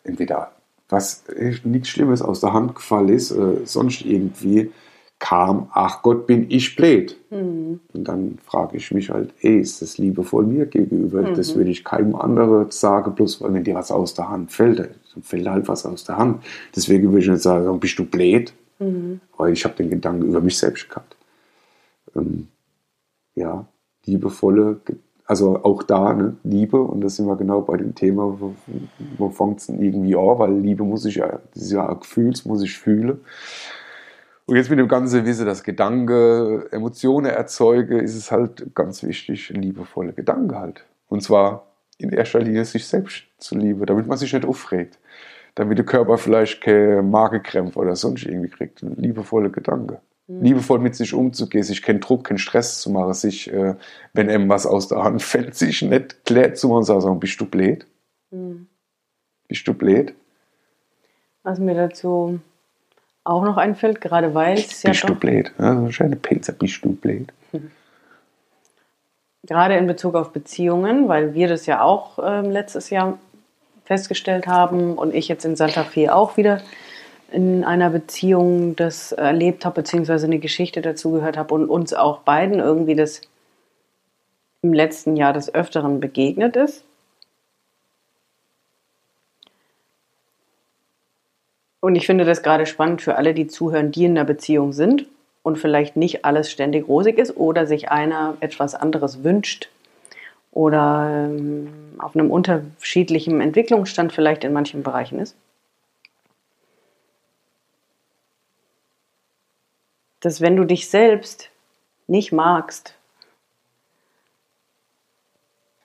Speaker 1: entweder was nichts Schlimmes aus der Hand gefallen ist, äh, sonst irgendwie, kam, ach Gott, bin ich blöd. Mhm. Und dann frage ich mich halt, ey, ist das liebevoll mir gegenüber? Mhm. Das würde ich keinem anderen sagen, bloß weil wenn dir was aus der Hand fällt, dann fällt halt was aus der Hand. Deswegen würde ich nicht sagen, bist du blöd? Mhm. Weil ich habe den Gedanken über mich selbst gehabt. Ähm, ja, liebevolle, also auch da, ne, Liebe, und das sind wir genau bei dem Thema, wo, fängt es irgendwie an, weil Liebe muss ich ja, das ist ja ein Gefühl, das muss ich fühlen. Und jetzt mit dem ganzen Wissen, dass Gedanke Emotionen erzeuge, ist es halt ganz wichtig, liebevolle Gedanken halt. Und zwar in erster Linie sich selbst zu lieben, damit man sich nicht aufregt. Damit der Körper vielleicht keine Magenkrämpfe oder sonst irgendwie kriegt. Liebevolle Gedanken. Mhm. Liebevoll mit sich umzugehen, sich keinen Druck, keinen Stress zu machen, sich, äh, wenn einem was aus der Hand fällt, sich nicht klärt zu machen und sagen, bist du blöd? Mhm. Bist du blöd?
Speaker 2: Was mir dazu auch noch einfällt, gerade weil es
Speaker 1: ja. Bist du blöd? Also schöne Pilze, bist du blöd?
Speaker 2: Gerade in Bezug auf Beziehungen, weil wir das ja auch äh, letztes Jahr festgestellt haben und ich jetzt in Santa Fe auch wieder in einer Beziehung das erlebt habe, beziehungsweise eine Geschichte dazu gehört habe und uns auch beiden irgendwie das im letzten Jahr des Öfteren begegnet ist. Und ich finde das gerade spannend für alle, die zuhören, die in einer Beziehung sind und vielleicht nicht alles ständig rosig ist oder sich einer etwas anderes wünscht oder ähm, auf einem unterschiedlichen Entwicklungsstand vielleicht in manchen Bereichen ist. Dass wenn du dich selbst nicht magst,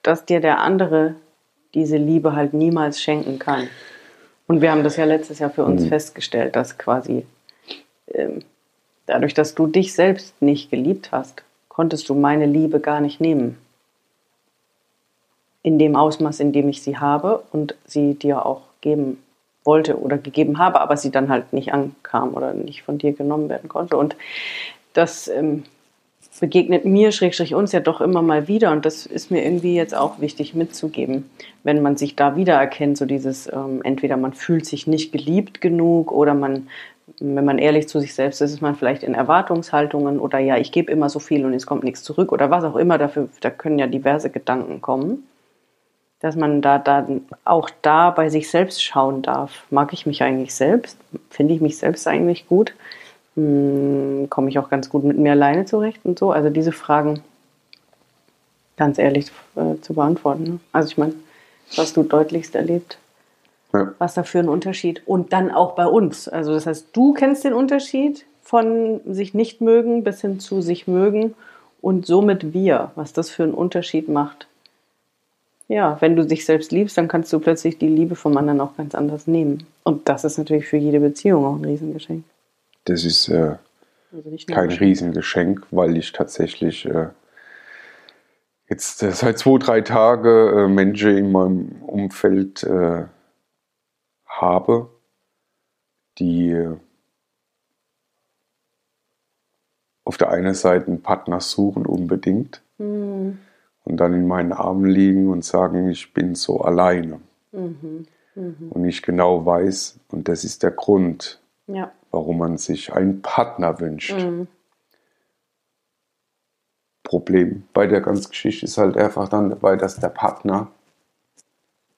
Speaker 2: dass dir der andere diese Liebe halt niemals schenken kann. Und wir haben das ja letztes Jahr für uns mhm. festgestellt, dass quasi ähm, dadurch, dass du dich selbst nicht geliebt hast, konntest du meine Liebe gar nicht nehmen. In dem Ausmaß, in dem ich sie habe und sie dir auch geben wollte oder gegeben habe, aber sie dann halt nicht ankam oder nicht von dir genommen werden konnte. Und das ähm, begegnet mir, Schrägstrich uns ja doch immer mal wieder. Und das ist mir irgendwie jetzt auch wichtig mitzugeben, wenn man sich da wiedererkennt, so dieses, ähm, entweder man fühlt sich nicht geliebt genug oder man, wenn man ehrlich zu sich selbst ist, ist man vielleicht in Erwartungshaltungen oder ja, ich gebe immer so viel und es kommt nichts zurück oder was auch immer, dafür, da können ja diverse Gedanken kommen, dass man da, da auch da bei sich selbst schauen darf. Mag ich mich eigentlich selbst? Finde ich mich selbst eigentlich gut? Hm, komme ich auch ganz gut mit mir alleine zurecht und so. Also diese Fragen ganz ehrlich äh, zu beantworten. Ne? Also ich meine, was du deutlichst erlebt, ja. was da für ein Unterschied und dann auch bei uns. Also das heißt, du kennst den Unterschied von sich nicht mögen bis hin zu sich mögen und somit wir, was das für einen Unterschied macht. Ja, wenn du dich selbst liebst, dann kannst du plötzlich die Liebe vom anderen auch ganz anders nehmen. Und das ist natürlich für jede Beziehung auch ein Riesengeschenk.
Speaker 1: Das ist äh, also kein Riesengeschenk, weil ich tatsächlich äh, jetzt äh, seit zwei, drei Tagen äh, Menschen in meinem Umfeld äh, habe, die äh, auf der einen Seite einen Partner suchen unbedingt mhm. Und dann in meinen Armen liegen und sagen, ich bin so alleine. Und ich genau weiß, und das ist der Grund,
Speaker 2: Ja.
Speaker 1: warum man sich einen Partner wünscht. Problem bei der ganzen Geschichte ist halt einfach dann dabei, dass der Partner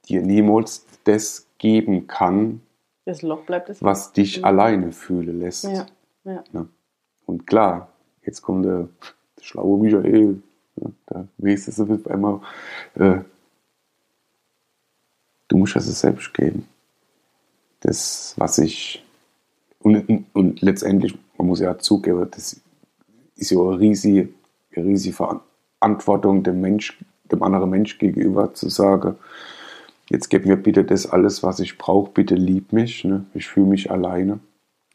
Speaker 1: dir niemals das geben kann,
Speaker 2: Das
Speaker 1: was dich alleine fühlen lässt.
Speaker 2: Ja. Ja.
Speaker 1: Ne? Und klar, jetzt kommt der, schlaue Michael? Da weißt du auf einmal, äh, du musst das selbst geben. Das, was ich, und, und letztendlich, man muss ja zugeben, das ist ja eine riesige, eine riesige Verantwortung dem Mensch, dem anderen Mensch gegenüber zu sagen, jetzt gib mir bitte das alles, was ich brauche, bitte lieb mich, ne? ich fühle mich alleine.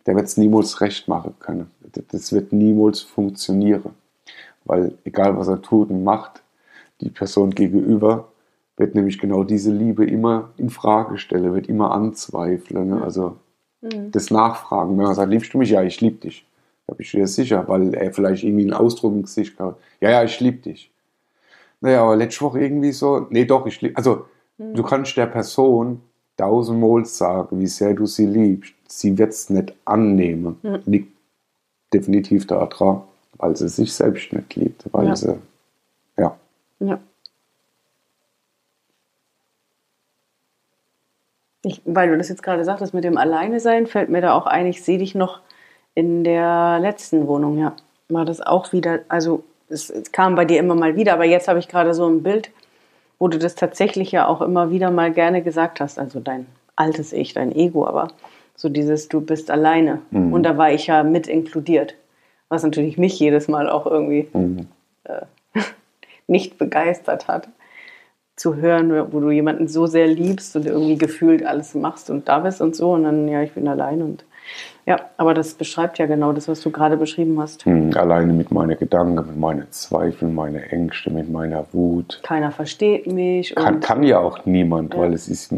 Speaker 1: Der wird es niemals recht machen können. Das wird niemals funktionieren. Weil egal was er tut und macht, die Person gegenüber wird nämlich genau diese Liebe immer in Frage stellen, wird immer anzweifeln. Ne? Also das Nachfragen. Wenn man sagt, liebst du mich? Ja, ich liebe dich. Da bin ich dir sicher, weil er vielleicht irgendwie einen Ausdruck im Gesicht hat. Ja, ja, ich liebe dich. Naja, aber letzte Woche irgendwie so, nee, doch, ich liebe. Also, du kannst der Person tausendmal sagen, wie sehr du sie liebst. Sie wird es nicht annehmen. Liegt definitiv daran, weil sie sich selbst nicht liebt. Weil
Speaker 2: Ja.
Speaker 1: sie, ja.
Speaker 2: Ja. Ich, weil du das jetzt gerade sagtest mit dem Alleine sein, fällt mir da auch ein, ich sehe dich noch in der letzten Wohnung, ja. War das auch wieder, also es, es kam bei dir immer mal wieder, aber jetzt habe ich gerade so ein Bild, wo du das tatsächlich ja auch immer wieder mal gerne gesagt hast, also dein altes Ich, dein Ego, aber so dieses, du bist alleine. Und da war ich ja mit inkludiert, was natürlich mich jedes Mal auch irgendwie äh, nicht begeistert hat zu hören, wo du jemanden so sehr liebst und irgendwie gefühlt alles machst und da bist und so und dann, ja, ich bin allein und ja, aber das beschreibt ja genau das, was du gerade beschrieben hast.
Speaker 1: Hm, Alleine mit meinen Gedanken, mit meinen Zweifeln, meine Ängste, mit meiner Wut.
Speaker 2: Keiner versteht mich
Speaker 1: Kann, kann ja auch niemand,
Speaker 2: Ja.
Speaker 1: weil es ist,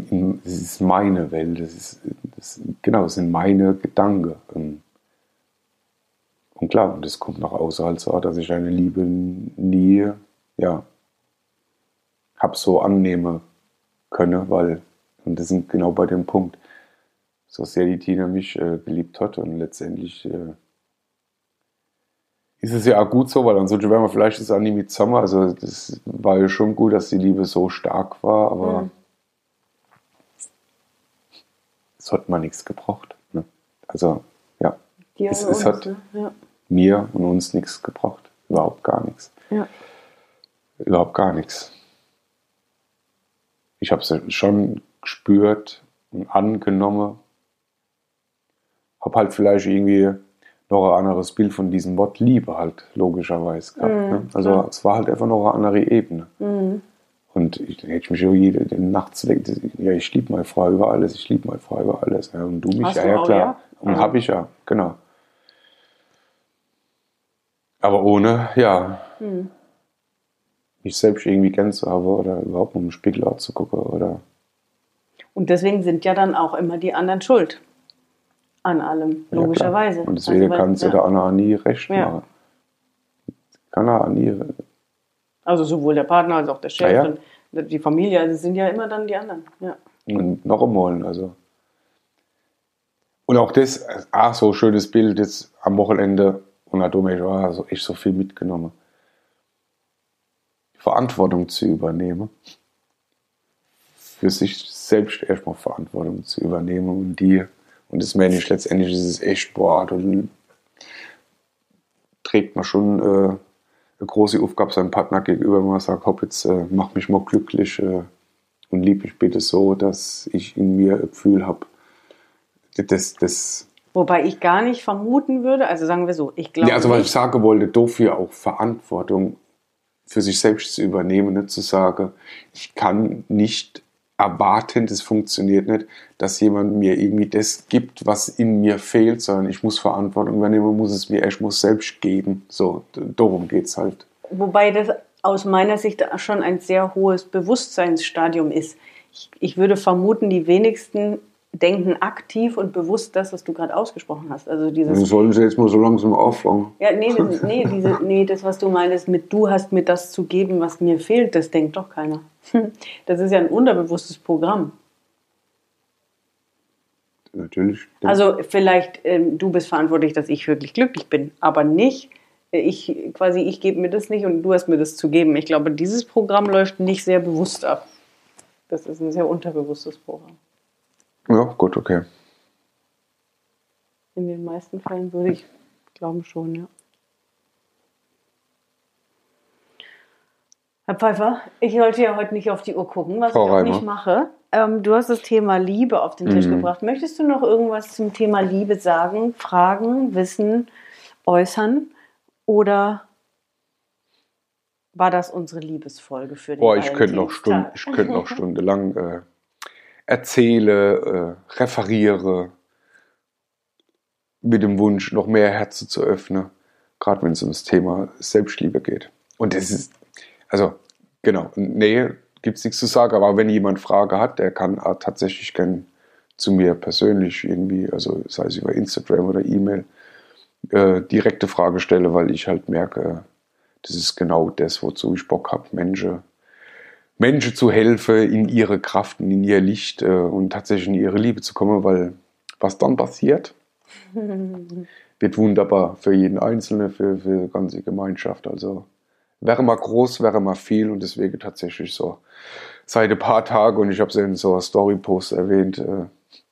Speaker 1: es ist meine Welt. Es ist, das, genau, es sind meine Gedanken. Und klar, und das kommt nach außen halt so, dass ich eine Liebe nie, ja, hab so annehmen können, weil, und das sind genau bei dem Punkt, so sehr die Tina mich äh, geliebt hat und letztendlich äh, ist es ja auch gut so, weil ansonsten wären wir vielleicht das auch nie mit zusammen. Also das war ja schon gut, dass die Liebe so stark war, aber
Speaker 2: Mhm.
Speaker 1: es hat mal nichts gebraucht. Ne? Also
Speaker 2: dir
Speaker 1: es- es
Speaker 2: uns,
Speaker 1: hat-
Speaker 2: ne? ja.
Speaker 1: mir und uns nichts gebraucht. Überhaupt gar nichts.
Speaker 2: Ja.
Speaker 1: Überhaupt gar nichts. Ich habe es schon gespürt und angenommen. Habe halt vielleicht irgendwie noch ein anderes Bild von diesem Wort Liebe halt logischerweise gehabt.
Speaker 2: Mhm,
Speaker 1: ne? Also es war halt einfach noch eine andere Ebene. Und ich hätte mich ja jede den nachts weg. Ja, ich liebe meine Frau über alles, ich liebe meine Frau über alles. Ja, und du mich,
Speaker 2: Hast
Speaker 1: ja,
Speaker 2: du
Speaker 1: ja
Speaker 2: auch,
Speaker 1: klar.
Speaker 2: ja?
Speaker 1: Und
Speaker 2: Mhm.
Speaker 1: habe ich ja, genau. Aber ohne, ja,
Speaker 2: Hm.
Speaker 1: mich selbst irgendwie zu haben oder überhaupt um den Spiegel anzugucken oder
Speaker 2: Und deswegen sind ja dann auch immer die anderen schuld an allem,
Speaker 1: Ja,
Speaker 2: logischerweise.
Speaker 1: klar. Und deswegen
Speaker 2: Also,
Speaker 1: kannst du
Speaker 2: ja.
Speaker 1: der Anna nie recht
Speaker 2: Ja.
Speaker 1: machen. Kann er nie.
Speaker 2: Also sowohl der Partner als auch der Chef
Speaker 1: Ja,
Speaker 2: und die Familie, also sind ja immer dann die anderen. Ja.
Speaker 1: Und noch einmal, also. Und auch das, ah, so schönes Bild jetzt am Wochenende und da habe ich ah, so echt so viel mitgenommen. Verantwortung zu übernehmen. Für sich selbst erstmal Verantwortung zu übernehmen und die, und das meine ich letztendlich, ist es echt, boah, da trägt man schon äh, eine große Aufgabe seinem Partner gegenüber, wenn man sagt, hopp, jetzt äh, mach mich mal glücklich äh, und lieb mich bitte so, dass ich in mir ein Gefühl habe, das, das,
Speaker 2: Wobei ich gar nicht vermuten würde, also sagen wir so, ich glaube.
Speaker 1: ja, also was ich sagen wollte, dafür auch Verantwortung für sich selbst zu übernehmen, nicht zu sagen, ich kann nicht erwarten, das funktioniert nicht, dass jemand mir irgendwie das gibt, was in mir fehlt, sondern ich muss Verantwortung übernehmen, muss es mir erst muss selbst geben. So, darum geht es halt.
Speaker 2: Wobei das aus meiner Sicht schon ein sehr hohes Bewusstseinsstadium ist. Ich, ich würde vermuten, die wenigsten denken aktiv und bewusst das, was du gerade ausgesprochen hast. Also dieses
Speaker 1: Dann sollen sie jetzt mal so langsam auffangen.
Speaker 2: Ja, nee, das, nee, diese, nee, das, was du meinst, mit du hast mir das zu geben, was mir fehlt, das denkt doch keiner. Das ist ja ein unterbewusstes Programm.
Speaker 1: natürlich.
Speaker 2: Also vielleicht, ähm, du bist verantwortlich, dass ich wirklich glücklich bin, aber nicht, äh, ich quasi, ich gebe mir das nicht und du hast mir das zu geben. Ich glaube, dieses Programm läuft nicht sehr bewusst ab. Das ist ein sehr unterbewusstes Programm.
Speaker 1: Ja, gut, okay.
Speaker 2: In den meisten Fällen würde ich glauben schon, ja. Herr Pfeiffer, ich wollte ja heute nicht auf die Uhr gucken, was
Speaker 1: Frau
Speaker 2: ich auch
Speaker 1: Reimer.
Speaker 2: nicht mache. Ähm, du hast das Thema Liebe auf den Tisch
Speaker 1: Mhm.
Speaker 2: gebracht. Möchtest du noch irgendwas zum Thema Liebe sagen, fragen, wissen, äußern? Oder war das unsere Liebesfolge für den
Speaker 1: Boah, ich könnte noch, ich könnte noch stundenlang äh, erzähle, äh, referiere, mit dem Wunsch, noch mehr Herzen zu öffnen, gerade wenn es ums Thema Selbstliebe geht. Und das ist, also, genau, nee, gibt es nichts zu sagen, aber wenn jemand Frage hat, der kann auch tatsächlich gern zu mir persönlich irgendwie, also sei es über Instagram oder E-Mail, äh, direkte Frage stelle, weil ich halt merke, das ist genau das, wozu ich Bock habe, Menschen, Menschen zu helfen, in ihre Kraft und in ihr Licht äh, und tatsächlich in ihre Liebe zu kommen, weil was dann passiert, wird wunderbar für jeden Einzelnen, für, für die ganze Gemeinschaft. Also wäre mal groß, wäre mal viel und deswegen tatsächlich so. Seit ein paar Tagen und ich habe es in so einer Story-Post erwähnt, äh,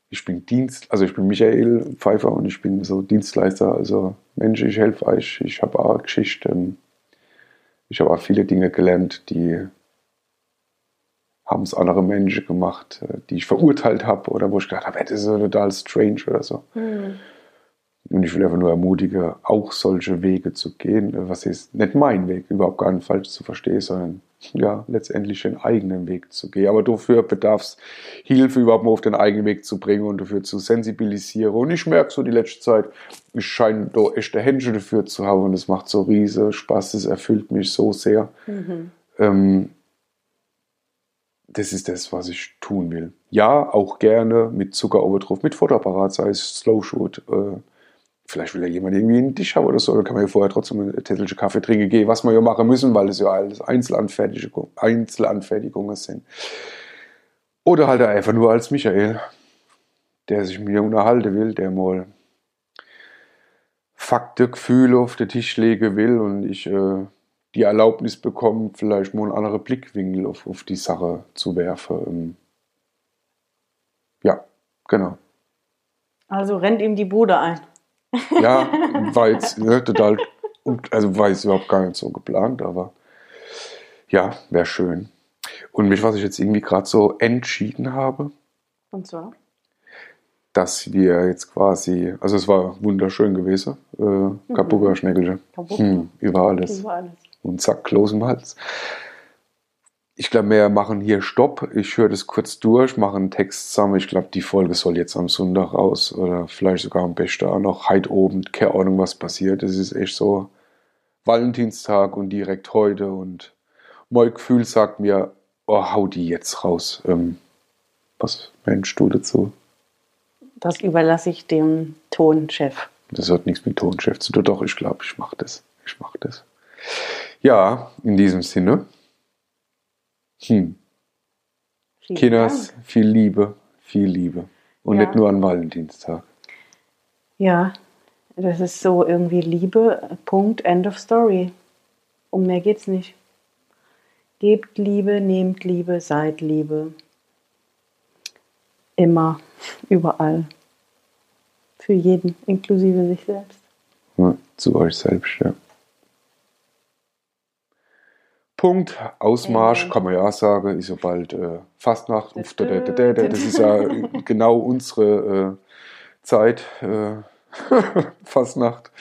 Speaker 1: ich bin Dienst, also ich bin Michael Pfeiffer und ich bin so Dienstleister, also Mensch, ich helfe euch, ich habe auch Geschichte, ähm, ich habe auch viele Dinge gelernt, die haben es andere Menschen gemacht, äh, die ich verurteilt habe oder wo ich gedacht habe, hey, das ist so total strange oder so.
Speaker 2: Hm.
Speaker 1: Und ich will einfach nur ermutigen, auch solche Wege zu gehen. Was ist nicht mein Weg, überhaupt gar nicht falsch zu verstehen, sondern ja, letztendlich den eigenen Weg zu gehen. Aber dafür bedarf es Hilfe, überhaupt mal auf den eigenen Weg zu bringen und dafür zu sensibilisieren. Und ich merke so die letzte Zeit, ich scheine da echte Hände dafür zu haben und es macht so riese Spaß, es erfüllt mich so sehr.
Speaker 2: Mhm.
Speaker 1: Ähm, das ist das, was ich tun will. Ja, auch gerne mit Zucker oben drauf, mit Fotoapparat, sei es Slow Shoot. Äh, vielleicht will ja jemand irgendwie einen Tisch haben oder so, dann kann man ja vorher trotzdem ein Tässelchen Kaffee trinken gehen, was wir ja machen müssen, weil es ja alles Einzelanfertigung, Einzelanfertigungen sind. Oder halt einfach nur als Michael, der sich mit mir unterhalten will, der mal Fakten, Gefühle auf den Tisch legen will und ich äh, die Erlaubnis bekomme, vielleicht mal einen anderen Blickwinkel auf, auf die Sache zu werfen. Ähm, ja, genau.
Speaker 2: Also rennt ihm die Bude ein.
Speaker 1: Ja, war jetzt ne, total, also war jetzt überhaupt gar nicht so geplant, aber ja, wäre schön. Und mich, was ich jetzt irgendwie gerade so entschieden habe,
Speaker 2: Und zwar?
Speaker 1: dass wir jetzt quasi, also es war wunderschön gewesen, äh, Kapuga Schneckelche,
Speaker 2: Kapuga.
Speaker 1: hm, über alles.
Speaker 2: War alles.
Speaker 1: Und zack, Kloß im Hals. Ich glaube, wir machen hier Stopp. Ich höre das kurz durch, mache einen Text zusammen. Ich glaube, die Folge soll jetzt am Sonntag raus oder vielleicht sogar am besten auch noch heute oben. Keine Ahnung, was passiert. Es ist echt so Valentinstag und direkt heute und mein Gefühl sagt mir, oh, hau die jetzt raus. Ähm, was meinst du dazu?
Speaker 2: Das überlasse ich dem Tonchef.
Speaker 1: Das hat nichts mit Tonchef zu tun. Doch, ich glaube, ich mache das. Ich mache das. Ja, in diesem Sinne. Hm.
Speaker 2: Vielen Dank.
Speaker 1: viel Liebe, viel Liebe. Und
Speaker 2: Ja.
Speaker 1: nicht nur an Valentinstag.
Speaker 2: Ja, das ist so irgendwie Liebe, Punkt, End of Story. Um mehr geht's nicht. Gebt Liebe, nehmt Liebe, seid Liebe. Immer, überall. Für jeden, inklusive sich selbst.
Speaker 1: Ja, zu euch selbst, ja. Punkt, Ausmarsch, kann man ja sagen, ist ja bald äh, Fastnacht. Uff, da, da, da, da, da. Das ist ja genau unsere äh, Zeit, äh, Fastnacht,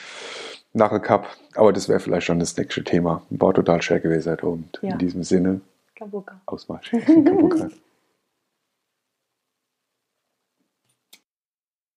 Speaker 1: nach Cup. Aber das wäre vielleicht schon das nächste Thema. War total schön gewesen. Und
Speaker 2: Ja.
Speaker 1: in diesem Sinne,
Speaker 2: Kabuka.
Speaker 1: Ausmarsch. Kapuka.